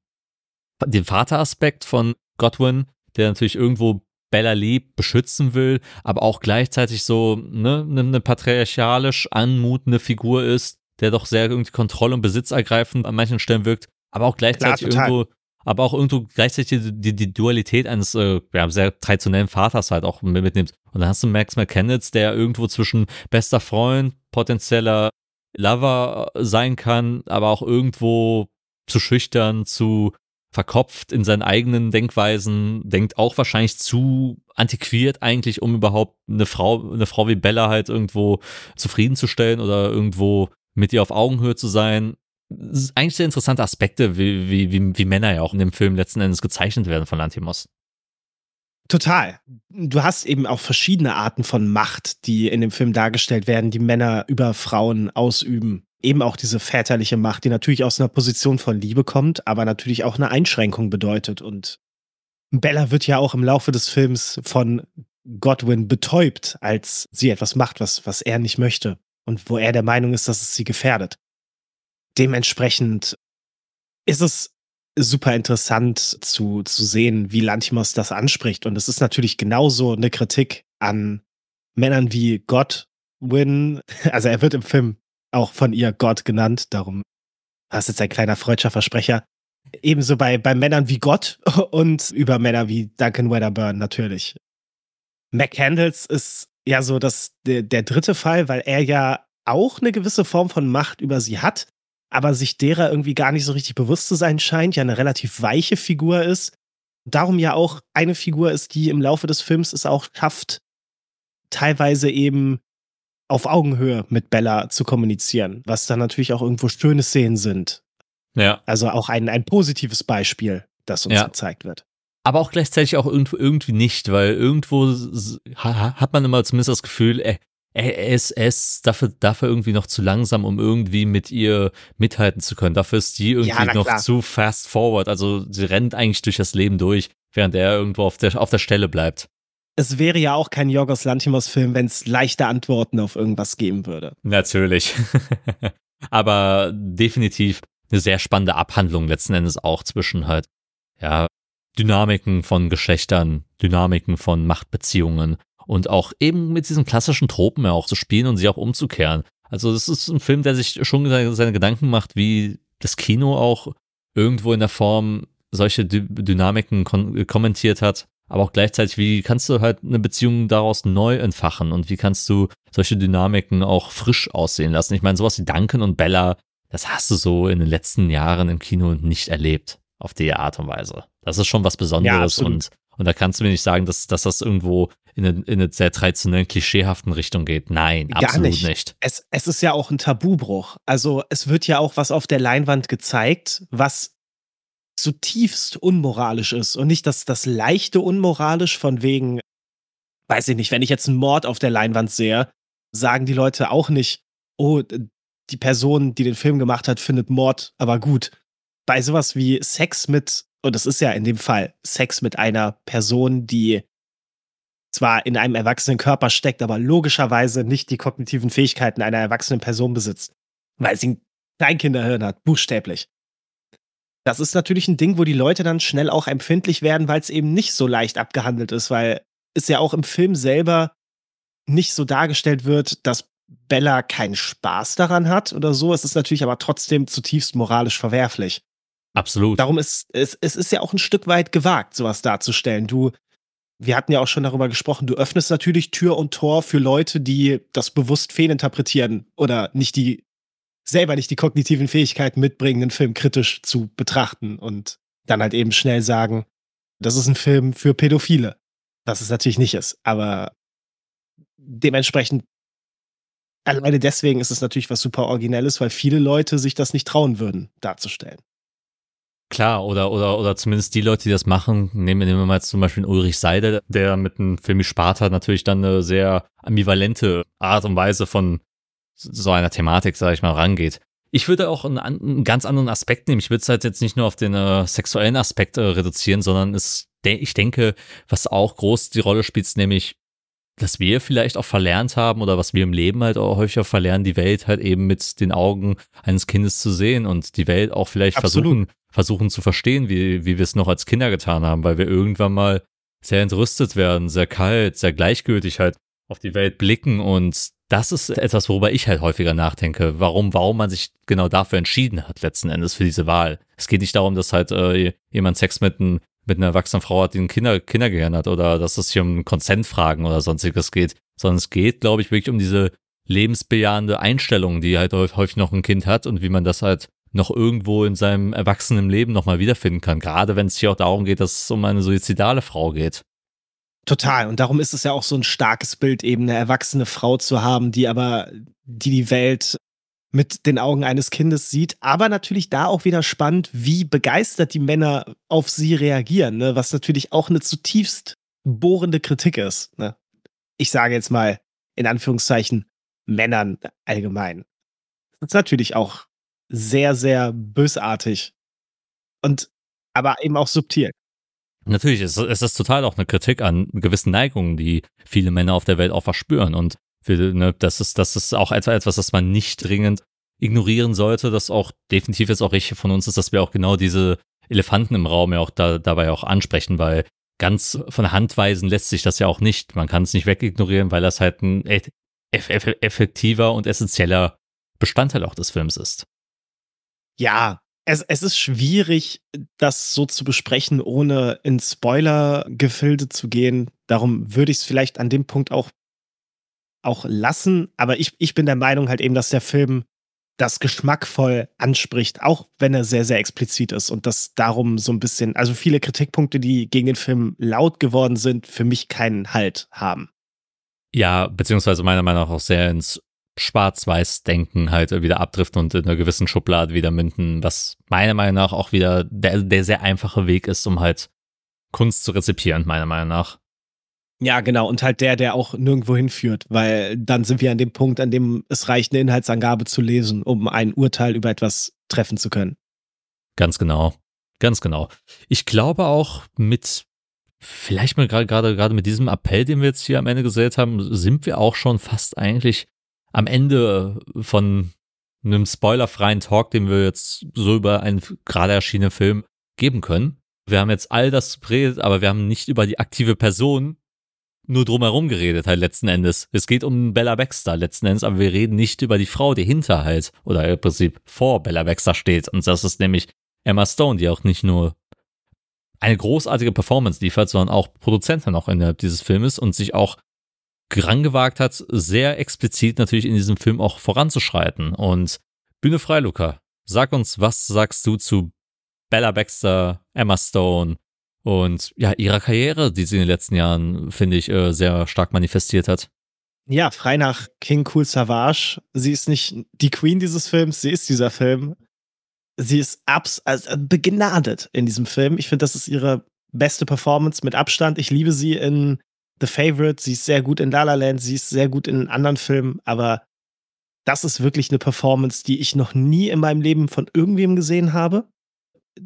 den Vateraspekt von Godwin, der natürlich irgendwo Bella liebt, beschützen will, aber auch gleichzeitig so ne, ne, eine patriarchalisch anmutende Figur ist, der doch sehr irgendwie Kontrolle und Besitz ergreifend an manchen Stellen wirkt, aber auch gleichzeitig total. irgendwo, aber auch irgendwo gleichzeitig die, die, die Dualität eines äh, ja, sehr traditionellen Vaters halt auch mitnimmt. Und dann hast du Max McCannitz, der irgendwo zwischen bester Freund, potenzieller Lover sein kann, aber auch irgendwo zu schüchtern, zu verkopft in seinen eigenen Denkweisen, denkt auch wahrscheinlich zu antiquiert eigentlich, um überhaupt eine Frau, eine Frau wie Bella halt irgendwo zufriedenzustellen oder irgendwo mit ihr auf Augenhöhe zu sein. Das ist eigentlich sehr interessante Aspekte, wie, wie, wie, wie Männer ja auch in dem Film letzten Endes gezeichnet werden von Lantimos. Total. Du hast eben auch verschiedene Arten von Macht, die in dem Film dargestellt werden, die Männer über Frauen ausüben. Eben auch diese väterliche Macht, die natürlich aus einer Position von Liebe kommt, aber natürlich auch eine Einschränkung bedeutet. Und Bella wird ja auch im Laufe des Films von Godwin betäubt, als sie etwas macht, was, was er nicht möchte und wo er der Meinung ist, dass es sie gefährdet. Dementsprechend ist es super interessant zu, zu sehen, wie Lantimos das anspricht. Und es ist natürlich genauso eine Kritik an Männern wie Godwin. *laughs* Also er wird im Film auch von ihr Gott genannt, darum das ist jetzt ein kleiner freudscher Versprecher. Ebenso bei, bei Männern wie Gott *laughs* und über Männer wie Duncan Wedderburn natürlich. McCandles ist ja so das, der, der dritte Fall, weil er ja auch eine gewisse Form von Macht über sie hat, aber sich derer irgendwie gar nicht so richtig bewusst zu sein scheint, ja eine relativ weiche Figur ist. Darum ja auch eine Figur ist, die im Laufe des Films es auch schafft, teilweise eben auf Augenhöhe mit Bella zu kommunizieren, was dann natürlich auch irgendwo schöne Szenen sind. Ja. Also auch ein, ein positives Beispiel, das uns ja. gezeigt wird. Aber auch gleichzeitig auch irgendwo, irgendwie nicht, weil irgendwo hat man immer zumindest das Gefühl, er, er ist, er ist dafür, dafür irgendwie noch zu langsam, um irgendwie mit ihr mithalten zu können. Dafür ist die irgendwie ja, noch zu fast forward. Also sie rennt eigentlich durch das Leben durch, während er irgendwo auf der, auf der Stelle bleibt. Es wäre ja auch kein Jorgos Lantimos-Film, wenn es leichte Antworten auf irgendwas geben würde. Natürlich. *laughs* Aber definitiv eine sehr spannende Abhandlung letzten Endes auch zwischen halt, ja, Dynamiken von Geschlechtern, Dynamiken von Machtbeziehungen und auch eben mit diesen klassischen Tropen ja auch zu spielen und sie auch umzukehren. Also das ist ein Film, der sich schon seine Gedanken macht, wie das Kino auch irgendwo in der Form solche Dynamiken kommentiert hat, aber auch gleichzeitig, wie kannst du halt eine Beziehung daraus neu entfachen und wie kannst du solche Dynamiken auch frisch aussehen lassen. Ich meine, sowas wie Duncan und Bella, das hast du so in den letzten Jahren im Kino nicht erlebt, auf die Art und Weise. Das ist schon was Besonderes ja, und, und da kannst du mir nicht sagen, dass, dass das irgendwo in eine, in eine sehr traditionellen, klischeehaften Richtung geht. Nein, Gar absolut nicht. nicht. Es, es ist ja auch ein Tabubruch. Also es wird ja auch was auf der Leinwand gezeigt, was zutiefst unmoralisch ist. Und nicht das, das leichte unmoralisch von wegen, weiß ich nicht, wenn ich jetzt einen Mord auf der Leinwand sehe, sagen die Leute auch nicht, oh, die Person, die den Film gemacht hat, findet Mord aber gut. Bei sowas wie Sex mit, und das ist ja in dem Fall Sex mit einer Person, die zwar in einem erwachsenen Körper steckt, aber logischerweise nicht die kognitiven Fähigkeiten einer erwachsenen Person besitzt, weil sie ein Kleinkinderhirn hat, buchstäblich. Das ist natürlich ein Ding, wo die Leute dann schnell auch empfindlich werden, weil es eben nicht so leicht abgehandelt ist, weil es ja auch im Film selber nicht so dargestellt wird, dass Bella keinen Spaß daran hat oder so. Es ist natürlich aber trotzdem zutiefst moralisch verwerflich. Absolut. Darum ist es, es ist ja auch ein Stück weit gewagt, sowas darzustellen. Du wir hatten ja auch schon darüber gesprochen, du öffnest natürlich Tür und Tor für Leute, die das bewusst fehlinterpretieren oder nicht die, selber nicht die kognitiven Fähigkeiten mitbringen, den Film kritisch zu betrachten und dann halt eben schnell sagen, das ist ein Film für Pädophile. Was es natürlich nicht ist. Aber dementsprechend, alleine deswegen ist es natürlich was super Originelles, weil viele Leute sich das nicht trauen würden, darzustellen. Klar, oder, oder, oder zumindest die Leute, die das machen, nehmen, nehmen wir mal zum Beispiel Ulrich Seide, der mit dem Film Sparta natürlich dann eine sehr ambivalente Art und Weise von so einer Thematik, sage ich mal, rangeht. Ich würde auch einen, einen, ganz anderen Aspekt nehmen. Ich würde es halt jetzt nicht nur auf den äh, sexuellen Aspekt äh, reduzieren, sondern es, ich denke, was auch groß die Rolle spielt, ist nämlich, dass wir vielleicht auch verlernt haben oder was wir im Leben halt auch häufiger verlernen, die Welt halt eben mit den Augen eines Kindes zu sehen und die Welt auch vielleicht Absolut. versuchen versuchen zu verstehen, wie, wie wir es noch als Kinder getan haben, weil wir irgendwann mal sehr entrüstet werden, sehr kalt, sehr gleichgültig halt auf die Welt blicken und das ist etwas, worüber ich halt häufiger nachdenke, warum, warum man sich genau dafür entschieden hat, letzten Endes für diese Wahl. Es geht nicht darum, dass halt äh, jemand Sex mit, ein, mit einer erwachsenen Frau hat, die ein Kinder, Kindergehirn hat oder dass es hier um Konsentfragen oder sonstiges geht, sondern es geht, glaube ich, wirklich um diese lebensbejahende Einstellung, die halt häufig noch ein Kind hat und wie man das halt noch irgendwo in seinem erwachsenen Leben nochmal wiederfinden kann. Gerade wenn es hier auch darum geht, dass es um eine suizidale Frau geht. Total. Und darum ist es ja auch so ein starkes Bild, eben eine erwachsene Frau zu haben, die aber, die die Welt mit den Augen eines Kindes sieht. Aber natürlich da auch wieder spannend, wie begeistert die Männer auf sie reagieren, ne? was natürlich auch eine zutiefst bohrende Kritik ist. Ne? Ich sage jetzt mal in Anführungszeichen Männern allgemein. Das ist natürlich auch sehr, sehr bösartig. Und aber eben auch subtil. Natürlich, es ist total auch eine Kritik an gewissen Neigungen, die viele Männer auf der Welt auch verspüren. Und für, ne, das, ist, das ist auch etwas, das man nicht dringend ignorieren sollte, das auch definitiv jetzt auch richtig von uns ist, dass wir auch genau diese Elefanten im Raum ja auch da, dabei auch ansprechen, weil ganz von Hand weisen lässt sich das ja auch nicht. Man kann es nicht wegignorieren, weil das halt ein effektiver und essentieller Bestandteil auch des Films ist. Ja, es, es ist schwierig, das so zu besprechen, ohne in Spoiler-Gefilde zu gehen. Darum würde ich es vielleicht an dem Punkt auch, auch lassen. Aber ich, ich bin der Meinung halt eben, dass der Film das geschmackvoll anspricht, auch wenn er sehr, sehr explizit ist und das darum so ein bisschen, also viele Kritikpunkte, die gegen den Film laut geworden sind, für mich keinen Halt haben. Ja, beziehungsweise meiner Meinung nach auch sehr ins Schwarz-Weiß-Denken halt wieder abdriften und in einer gewissen Schublade wieder münden, was meiner Meinung nach auch wieder der, der sehr einfache Weg ist, um halt Kunst zu rezipieren, meiner Meinung nach. Ja, genau. Und halt der, der auch nirgendwo hinführt, weil dann sind wir an dem Punkt, an dem es reicht, eine Inhaltsangabe zu lesen, um ein Urteil über etwas treffen zu können. Ganz genau. Ganz genau. Ich glaube auch mit, vielleicht mal gerade, gerade, gerade mit diesem Appell, den wir jetzt hier am Ende gesetzt haben, sind wir auch schon fast eigentlich am Ende von einem spoilerfreien Talk, den wir jetzt so über einen gerade erschienenen Film geben können. Wir haben jetzt all das geredet, aber wir haben nicht über die aktive Person nur drumherum geredet, halt letzten Endes. Es geht um Bella Baxter letzten Endes, aber wir reden nicht über die Frau, die hinter halt, oder im Prinzip vor Bella Baxter steht. Und das ist nämlich Emma Stone, die auch nicht nur eine großartige Performance liefert, sondern auch Produzentin auch innerhalb dieses Filmes und sich auch gewagt hat, sehr explizit natürlich in diesem Film auch voranzuschreiten. Und Bühne frei, Luca. Sag uns, was sagst du zu Bella Baxter, Emma Stone und ja, ihrer Karriere, die sie in den letzten Jahren, finde ich, äh, sehr stark manifestiert hat? Ja, frei nach King Cool Savage. Sie ist nicht die Queen dieses Films, sie ist dieser Film. Sie ist abs also begnadet in diesem Film. Ich finde, das ist ihre beste Performance mit Abstand. Ich liebe sie in The Favorite, sie ist sehr gut in La La Land, sie ist sehr gut in anderen Filmen, aber das ist wirklich eine Performance, die ich noch nie in meinem Leben von irgendwem gesehen habe.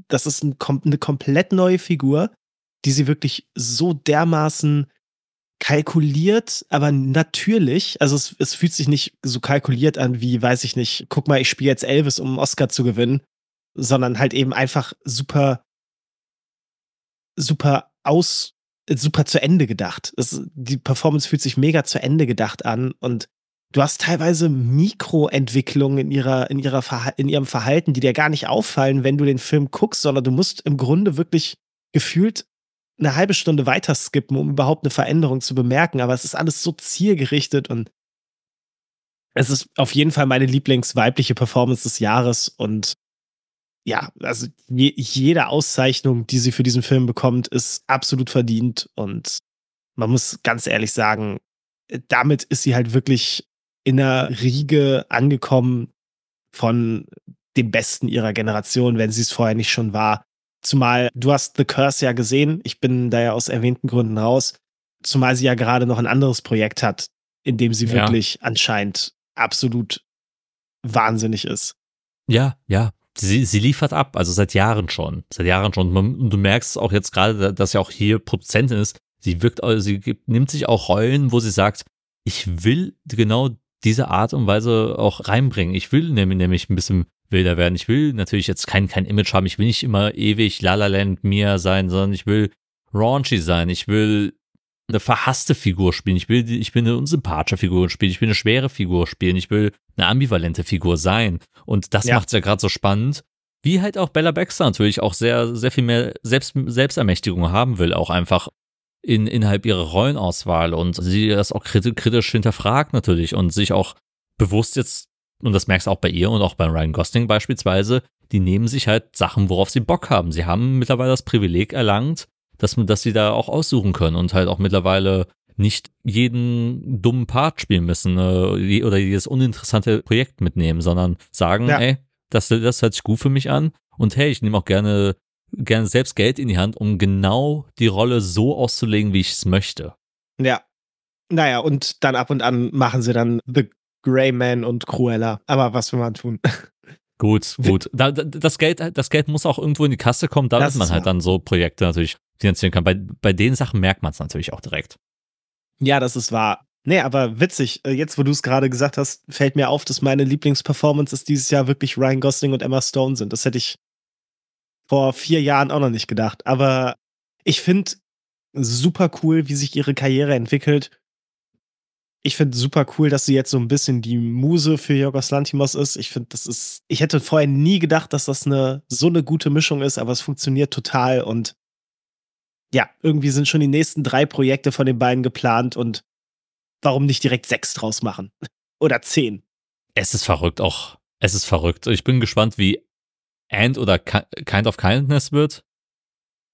Das ist ein, eine komplett neue Figur, die sie wirklich so dermaßen kalkuliert, aber natürlich, also es, es fühlt sich nicht so kalkuliert an wie, weiß ich nicht, guck mal, ich spiele jetzt Elvis, um einen Oscar zu gewinnen, sondern halt eben einfach super, super aus, super zu Ende gedacht. Es, die Performance fühlt sich mega zu Ende gedacht an und du hast teilweise Mikroentwicklungen in ihrer, in ihrer in ihrem Verhalten, die dir gar nicht auffallen, wenn du den Film guckst, sondern du musst im Grunde wirklich gefühlt eine halbe Stunde weiter skippen, um überhaupt eine Veränderung zu bemerken. Aber es ist alles so zielgerichtet und es ist auf jeden Fall meine Lieblingsweibliche Performance des Jahres und ja, also je, jede Auszeichnung, die sie für diesen Film bekommt, ist absolut verdient. Und man muss ganz ehrlich sagen, damit ist sie halt wirklich in einer Riege angekommen von dem Besten ihrer Generation, wenn sie es vorher nicht schon war. Zumal du hast The Curse ja gesehen. Ich bin da ja aus erwähnten Gründen raus. Zumal sie ja gerade noch ein anderes Projekt hat, in dem sie ja. wirklich anscheinend absolut wahnsinnig ist. Ja, ja sie, sie liefert ab, also seit Jahren schon. Seit Jahren schon. Und du merkst auch jetzt gerade, dass sie auch hier Produzentin ist. Sie wirkt, also sie nimmt sich auch Rollen, wo sie sagt, ich will genau diese Art und Weise auch reinbringen. Ich will nämlich, nämlich ein bisschen wilder werden. Ich will natürlich jetzt kein, kein Image haben. Ich will nicht immer ewig La La Land Mia sein, sondern ich will raunchy sein. Ich will eine verhasste Figur spielen. Ich will, ich will eine unsympathische Figur spielen. Ich will eine schwere Figur spielen. Ich will eine ambivalente Figur sein. Und das ja. macht es ja gerade so spannend. Wie halt auch Bella Baxter natürlich auch sehr, sehr viel mehr Selbst, Selbstermächtigung haben will, auch einfach in, innerhalb ihrer Rollenauswahl und sie das auch kritisch hinterfragt natürlich und sich auch bewusst jetzt und das merkst du auch bei ihr und auch bei Ryan Gosling beispielsweise, die nehmen sich halt Sachen, worauf sie Bock haben. Sie haben mittlerweile das Privileg erlangt, dass, dass sie da auch aussuchen können und halt auch mittlerweile nicht jeden dummen Part spielen müssen äh, oder jedes uninteressante Projekt mitnehmen, sondern sagen, ja. ey, das, das hört sich gut für mich an und hey, ich nehme auch gerne, gerne selbst Geld in die Hand, um genau die Rolle so auszulegen, wie ich es möchte. Ja. Naja, und dann ab und an machen sie dann The Grey Man und Cruella. Aber was will man tun? Gut, gut. Da, das, Geld, das Geld muss auch irgendwo in die Kasse kommen, damit man halt dann so Projekte natürlich finanzieren kann. Bei, bei den Sachen merkt man es natürlich auch direkt. Ja, das ist wahr. Nee, aber witzig. Äh, jetzt, wo du es gerade gesagt hast, fällt mir auf, dass meine Lieblingsperformances dieses Jahr wirklich Ryan Gosling und Emma Stone sind. Das hätte ich vor vier Jahren auch noch nicht gedacht. Aber ich finde super cool, wie sich ihre Karriere entwickelt. Ich finde super cool, dass sie jetzt so ein bisschen die Muse für Jorgos Lantimos ist. Ich finde, das ist. Ich hätte vorher nie gedacht, dass das eine so eine gute Mischung ist, aber es funktioniert total und ja, irgendwie sind schon die nächsten drei Projekte von den beiden geplant und warum nicht direkt sechs draus machen? *laughs* oder zehn? Es ist verrückt auch. Es ist verrückt. Ich bin gespannt, wie And oder Kind of Kindness wird.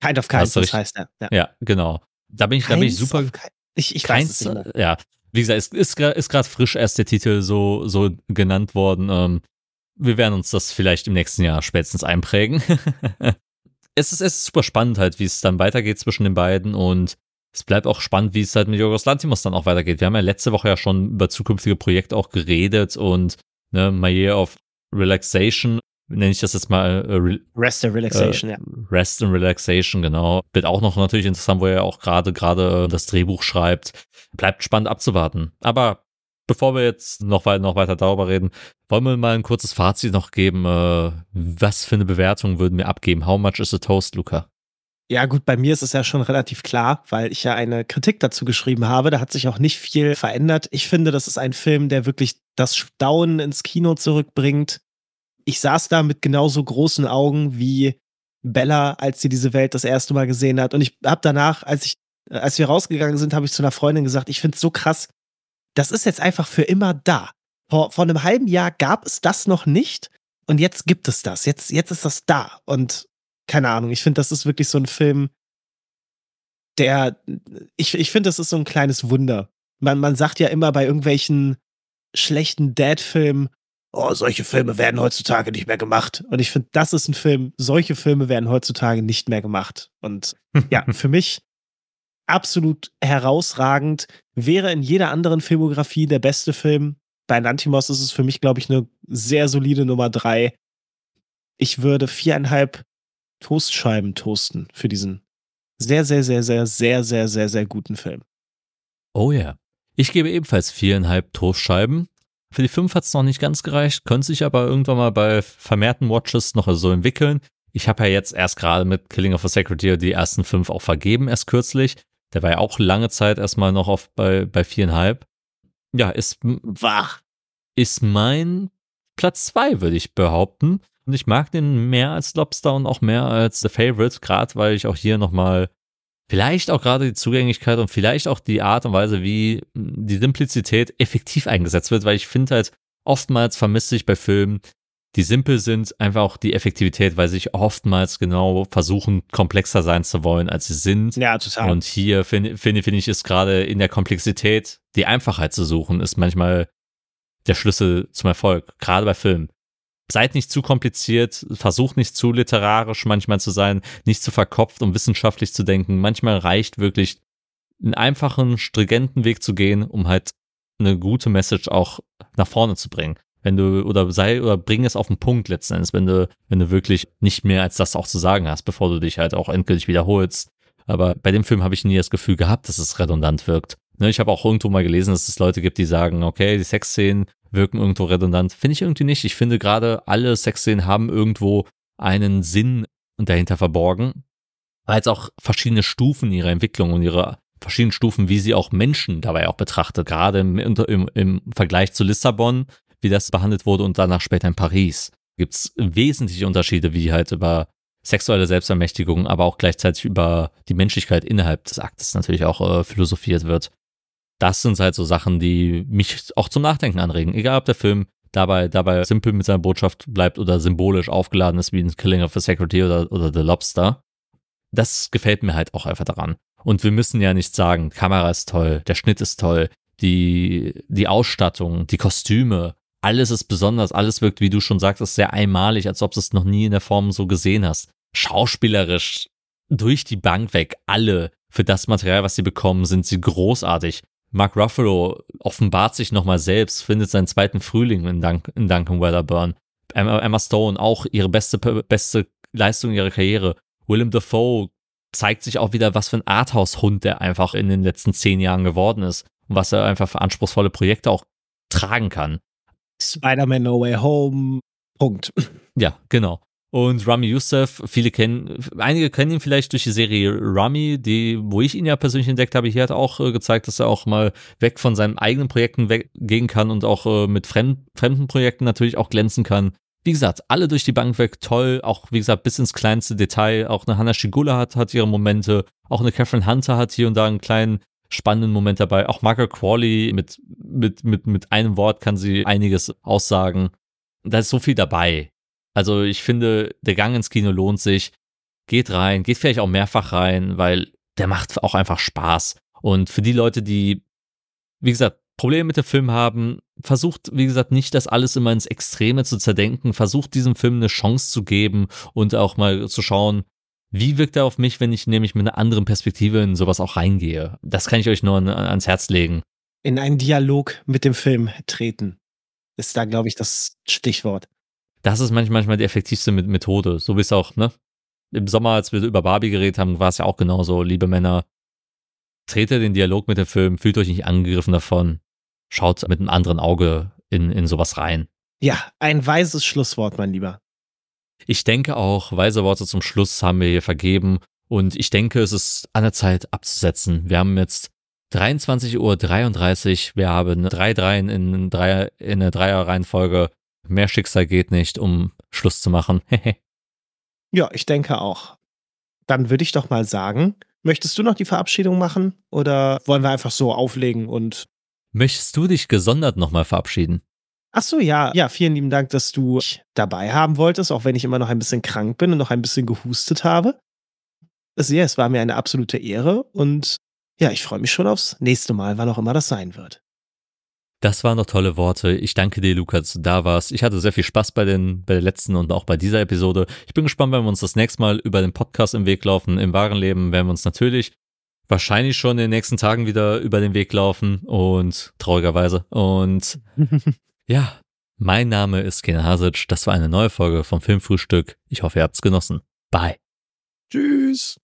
Kind of Kindness heißt er. Ja. ja, genau. Da bin ich, da bin ich super. Ich, ich weiß es nicht. Ja, wie gesagt, es ist, ist gerade frisch erst der Titel so, so genannt worden. Ähm, wir werden uns das vielleicht im nächsten Jahr spätestens einprägen. *laughs* es, ist, es ist super spannend halt, wie es dann weitergeht zwischen den beiden und es bleibt auch spannend, wie es halt mit Jorgos Lantimos dann auch weitergeht. Wir haben ja letzte Woche ja schon über zukünftige Projekte auch geredet und ne, My Year of Relaxation, nenne ich das jetzt mal. Äh, Rest and Relaxation, äh, ja. Rest and Relaxation, genau. Wird auch noch natürlich interessant, wo er auch gerade gerade das Drehbuch schreibt. Bleibt spannend abzuwarten. Aber bevor wir jetzt noch, noch weiter darüber reden, wollen wir mal ein kurzes Fazit noch geben. Äh, was für eine Bewertung würden wir abgeben? How much is a toast, Luca? Ja, gut, bei mir ist es ja schon relativ klar, weil ich ja eine Kritik dazu geschrieben habe. Da hat sich auch nicht viel verändert. Ich finde, das ist ein Film, der wirklich das Staunen ins Kino zurückbringt. Ich saß da mit genauso großen Augen wie Bella, als sie diese Welt das erste Mal gesehen hat. Und ich habe danach, als ich, als wir rausgegangen sind, habe ich zu einer Freundin gesagt, ich finde es so krass, das ist jetzt einfach für immer da. Vor, vor einem halben Jahr gab es das noch nicht und jetzt gibt es das. Jetzt, jetzt ist das da. Und keine Ahnung, ich finde, das ist wirklich so ein Film, der, ich, ich finde, das ist so ein kleines Wunder. Man, man sagt ja immer bei irgendwelchen schlechten Dad-Filmen, oh, solche Filme werden heutzutage nicht mehr gemacht. Und ich finde, das ist ein Film, solche Filme werden heutzutage nicht mehr gemacht. Und ja, *laughs* für mich absolut herausragend. Wäre in jeder anderen Filmografie der beste Film. Bei Lantimos ist es für mich, glaube ich, eine sehr solide Nummer drei. Ich würde viereinhalb Toastscheiben toasten für diesen sehr, sehr, sehr, sehr, sehr, sehr, sehr, sehr guten Film. Oh ja. Ich gebe ebenfalls viereinhalb Toastscheiben. Für die fünf hat es noch nicht ganz gereicht, könnte sich aber irgendwann mal bei vermehrten Watches noch so entwickeln. Ich habe ja jetzt erst gerade mit Killing of a Secretary die ersten fünf auch vergeben, erst kürzlich. Der war ja auch lange Zeit erstmal noch auf bei, bei viereinhalb. Ja, ist wach. Ist mein Platz zwei, würde ich behaupten. Und ich mag den mehr als Lobster und auch mehr als The Favorite, gerade weil ich auch hier nochmal vielleicht auch gerade die Zugänglichkeit und vielleicht auch die Art und Weise, wie die Simplizität effektiv eingesetzt wird, weil ich finde halt, oftmals vermisse ich bei Filmen, die simpel sind, einfach auch die Effektivität, weil sie sich oftmals genau versuchen, komplexer sein zu wollen, als sie sind. Ja, total. Und hier finde find, find ich, ist gerade in der Komplexität, die Einfachheit zu suchen, ist manchmal der Schlüssel zum Erfolg, gerade bei Filmen. Seid nicht zu kompliziert, versucht nicht zu literarisch manchmal zu sein, nicht zu verkopft, um wissenschaftlich zu denken. Manchmal reicht wirklich, einen einfachen, stringenten Weg zu gehen, um halt eine gute Message auch nach vorne zu bringen wenn du oder sei oder bring es auf den Punkt letzten Endes, wenn du wenn du wirklich nicht mehr als das auch zu sagen hast, bevor du dich halt auch endgültig wiederholst. Aber bei dem Film habe ich nie das Gefühl gehabt, dass es redundant wirkt. Ne, ich habe auch irgendwo mal gelesen, dass es Leute gibt, die sagen, okay, die Sexszenen wirken irgendwo redundant. Finde ich irgendwie nicht. Ich finde gerade alle Sexszenen haben irgendwo einen Sinn dahinter verborgen, weil es auch verschiedene Stufen ihrer Entwicklung und ihre verschiedenen Stufen, wie sie auch Menschen dabei auch betrachtet, gerade im, im, im Vergleich zu Lissabon, wie das behandelt wurde und danach später in Paris. Gibt es wesentliche Unterschiede, wie halt über sexuelle Selbstermächtigung, aber auch gleichzeitig über die Menschlichkeit innerhalb des Aktes natürlich auch äh, philosophiert wird. Das sind halt so Sachen, die mich auch zum Nachdenken anregen. Egal, ob der Film dabei, dabei simpel mit seiner Botschaft bleibt oder symbolisch aufgeladen ist wie ein Killing of the Secretary oder, oder The Lobster. Das gefällt mir halt auch einfach daran. Und wir müssen ja nicht sagen, Kamera ist toll, der Schnitt ist toll, die, die Ausstattung, die Kostüme, alles ist besonders, alles wirkt, wie du schon sagst, sehr einmalig, als ob du es noch nie in der Form so gesehen hast. Schauspielerisch durch die Bank weg, alle für das Material, was sie bekommen, sind sie großartig. Mark Ruffalo offenbart sich nochmal selbst, findet seinen zweiten Frühling in, Dun in Duncan Weatherburn. Emma, Emma Stone auch ihre beste, beste Leistung ihrer Karriere. Willem Dafoe zeigt sich auch wieder, was für ein Arthouse-Hund der einfach in den letzten zehn Jahren geworden ist und was er einfach für anspruchsvolle Projekte auch tragen kann. Spider-Man No Way Home. Punkt. *laughs* Ja, genau. Und Rami Youssef, viele kennen, einige kennen ihn vielleicht durch die Serie Rami, die, wo ich ihn ja persönlich entdeckt habe. Hier hat er auch äh, gezeigt, dass er auch mal weg von seinen eigenen Projekten weggehen kann und auch äh, mit fremd, fremden Projekten natürlich auch glänzen kann. Wie gesagt, alle durch die Bank weg, toll, auch wie gesagt, bis ins kleinste Detail. Auch eine Hannah Shigula hat, hat ihre Momente, auch eine Catherine Hunter hat hier und da einen kleinen spannenden Moment dabei. Auch Margaret Qualley mit, mit, mit, mit einem Wort kann sie einiges aussagen. Da ist so viel dabei. Also ich finde, der Gang ins Kino lohnt sich. Geht rein, geht vielleicht auch mehrfach rein, weil der macht auch einfach Spaß. Und für die Leute, die, wie gesagt, Probleme mit dem Film haben, versucht, wie gesagt, nicht das alles immer ins Extreme zu zerdenken, versucht diesem Film eine Chance zu geben und auch mal zu schauen, wie wirkt er auf mich, wenn ich nämlich mit einer anderen Perspektive in sowas auch reingehe. Das kann ich euch nur ans Herz legen. In einen Dialog mit dem Film treten, ist da, glaube ich, das Stichwort. Das ist manchmal die effektivste Methode. So wie es auch, ne? Im Sommer, als wir über Barbie geredet haben, war es ja auch genauso. Liebe Männer, tretet den Dialog mit dem Film, fühlt euch nicht angegriffen davon. Schaut mit einem anderen Auge in, in sowas rein. Ja, ein weises Schlusswort, mein Lieber. Ich denke auch, weise Worte zum Schluss haben wir hier vergeben. Und ich denke, es ist an der Zeit abzusetzen. Wir haben jetzt 23.33 Uhr. Wir haben drei Dreien in, Dreier, in einer Dreierreihenfolge. Mehr Schicksal geht nicht, um Schluss zu machen. *laughs* ja, ich denke auch. Dann würde ich doch mal sagen, möchtest du noch die Verabschiedung machen oder wollen wir einfach so auflegen und. Möchtest du dich gesondert nochmal verabschieden? Ach so, ja. Ja, vielen lieben Dank, dass du mich dabei haben wolltest, auch wenn ich immer noch ein bisschen krank bin und noch ein bisschen gehustet habe. Es, ja, es war mir eine absolute Ehre und ja, ich freue mich schon aufs nächste Mal, wann auch immer das sein wird. Das waren noch tolle Worte. Ich danke dir, Lukas, dass du da warst. Ich hatte sehr viel Spaß bei, den, bei der letzten und auch bei dieser Episode. Ich bin gespannt, wenn wir uns das nächste Mal über den Podcast im Weg laufen. Im wahren Leben werden wir uns natürlich wahrscheinlich schon in den nächsten Tagen wieder über den Weg laufen und traurigerweise. Und *laughs* ja, mein Name ist Ken Hasic. Das war eine neue Folge vom Filmfrühstück. Ich hoffe, ihr habt's genossen. Bye. Tschüss.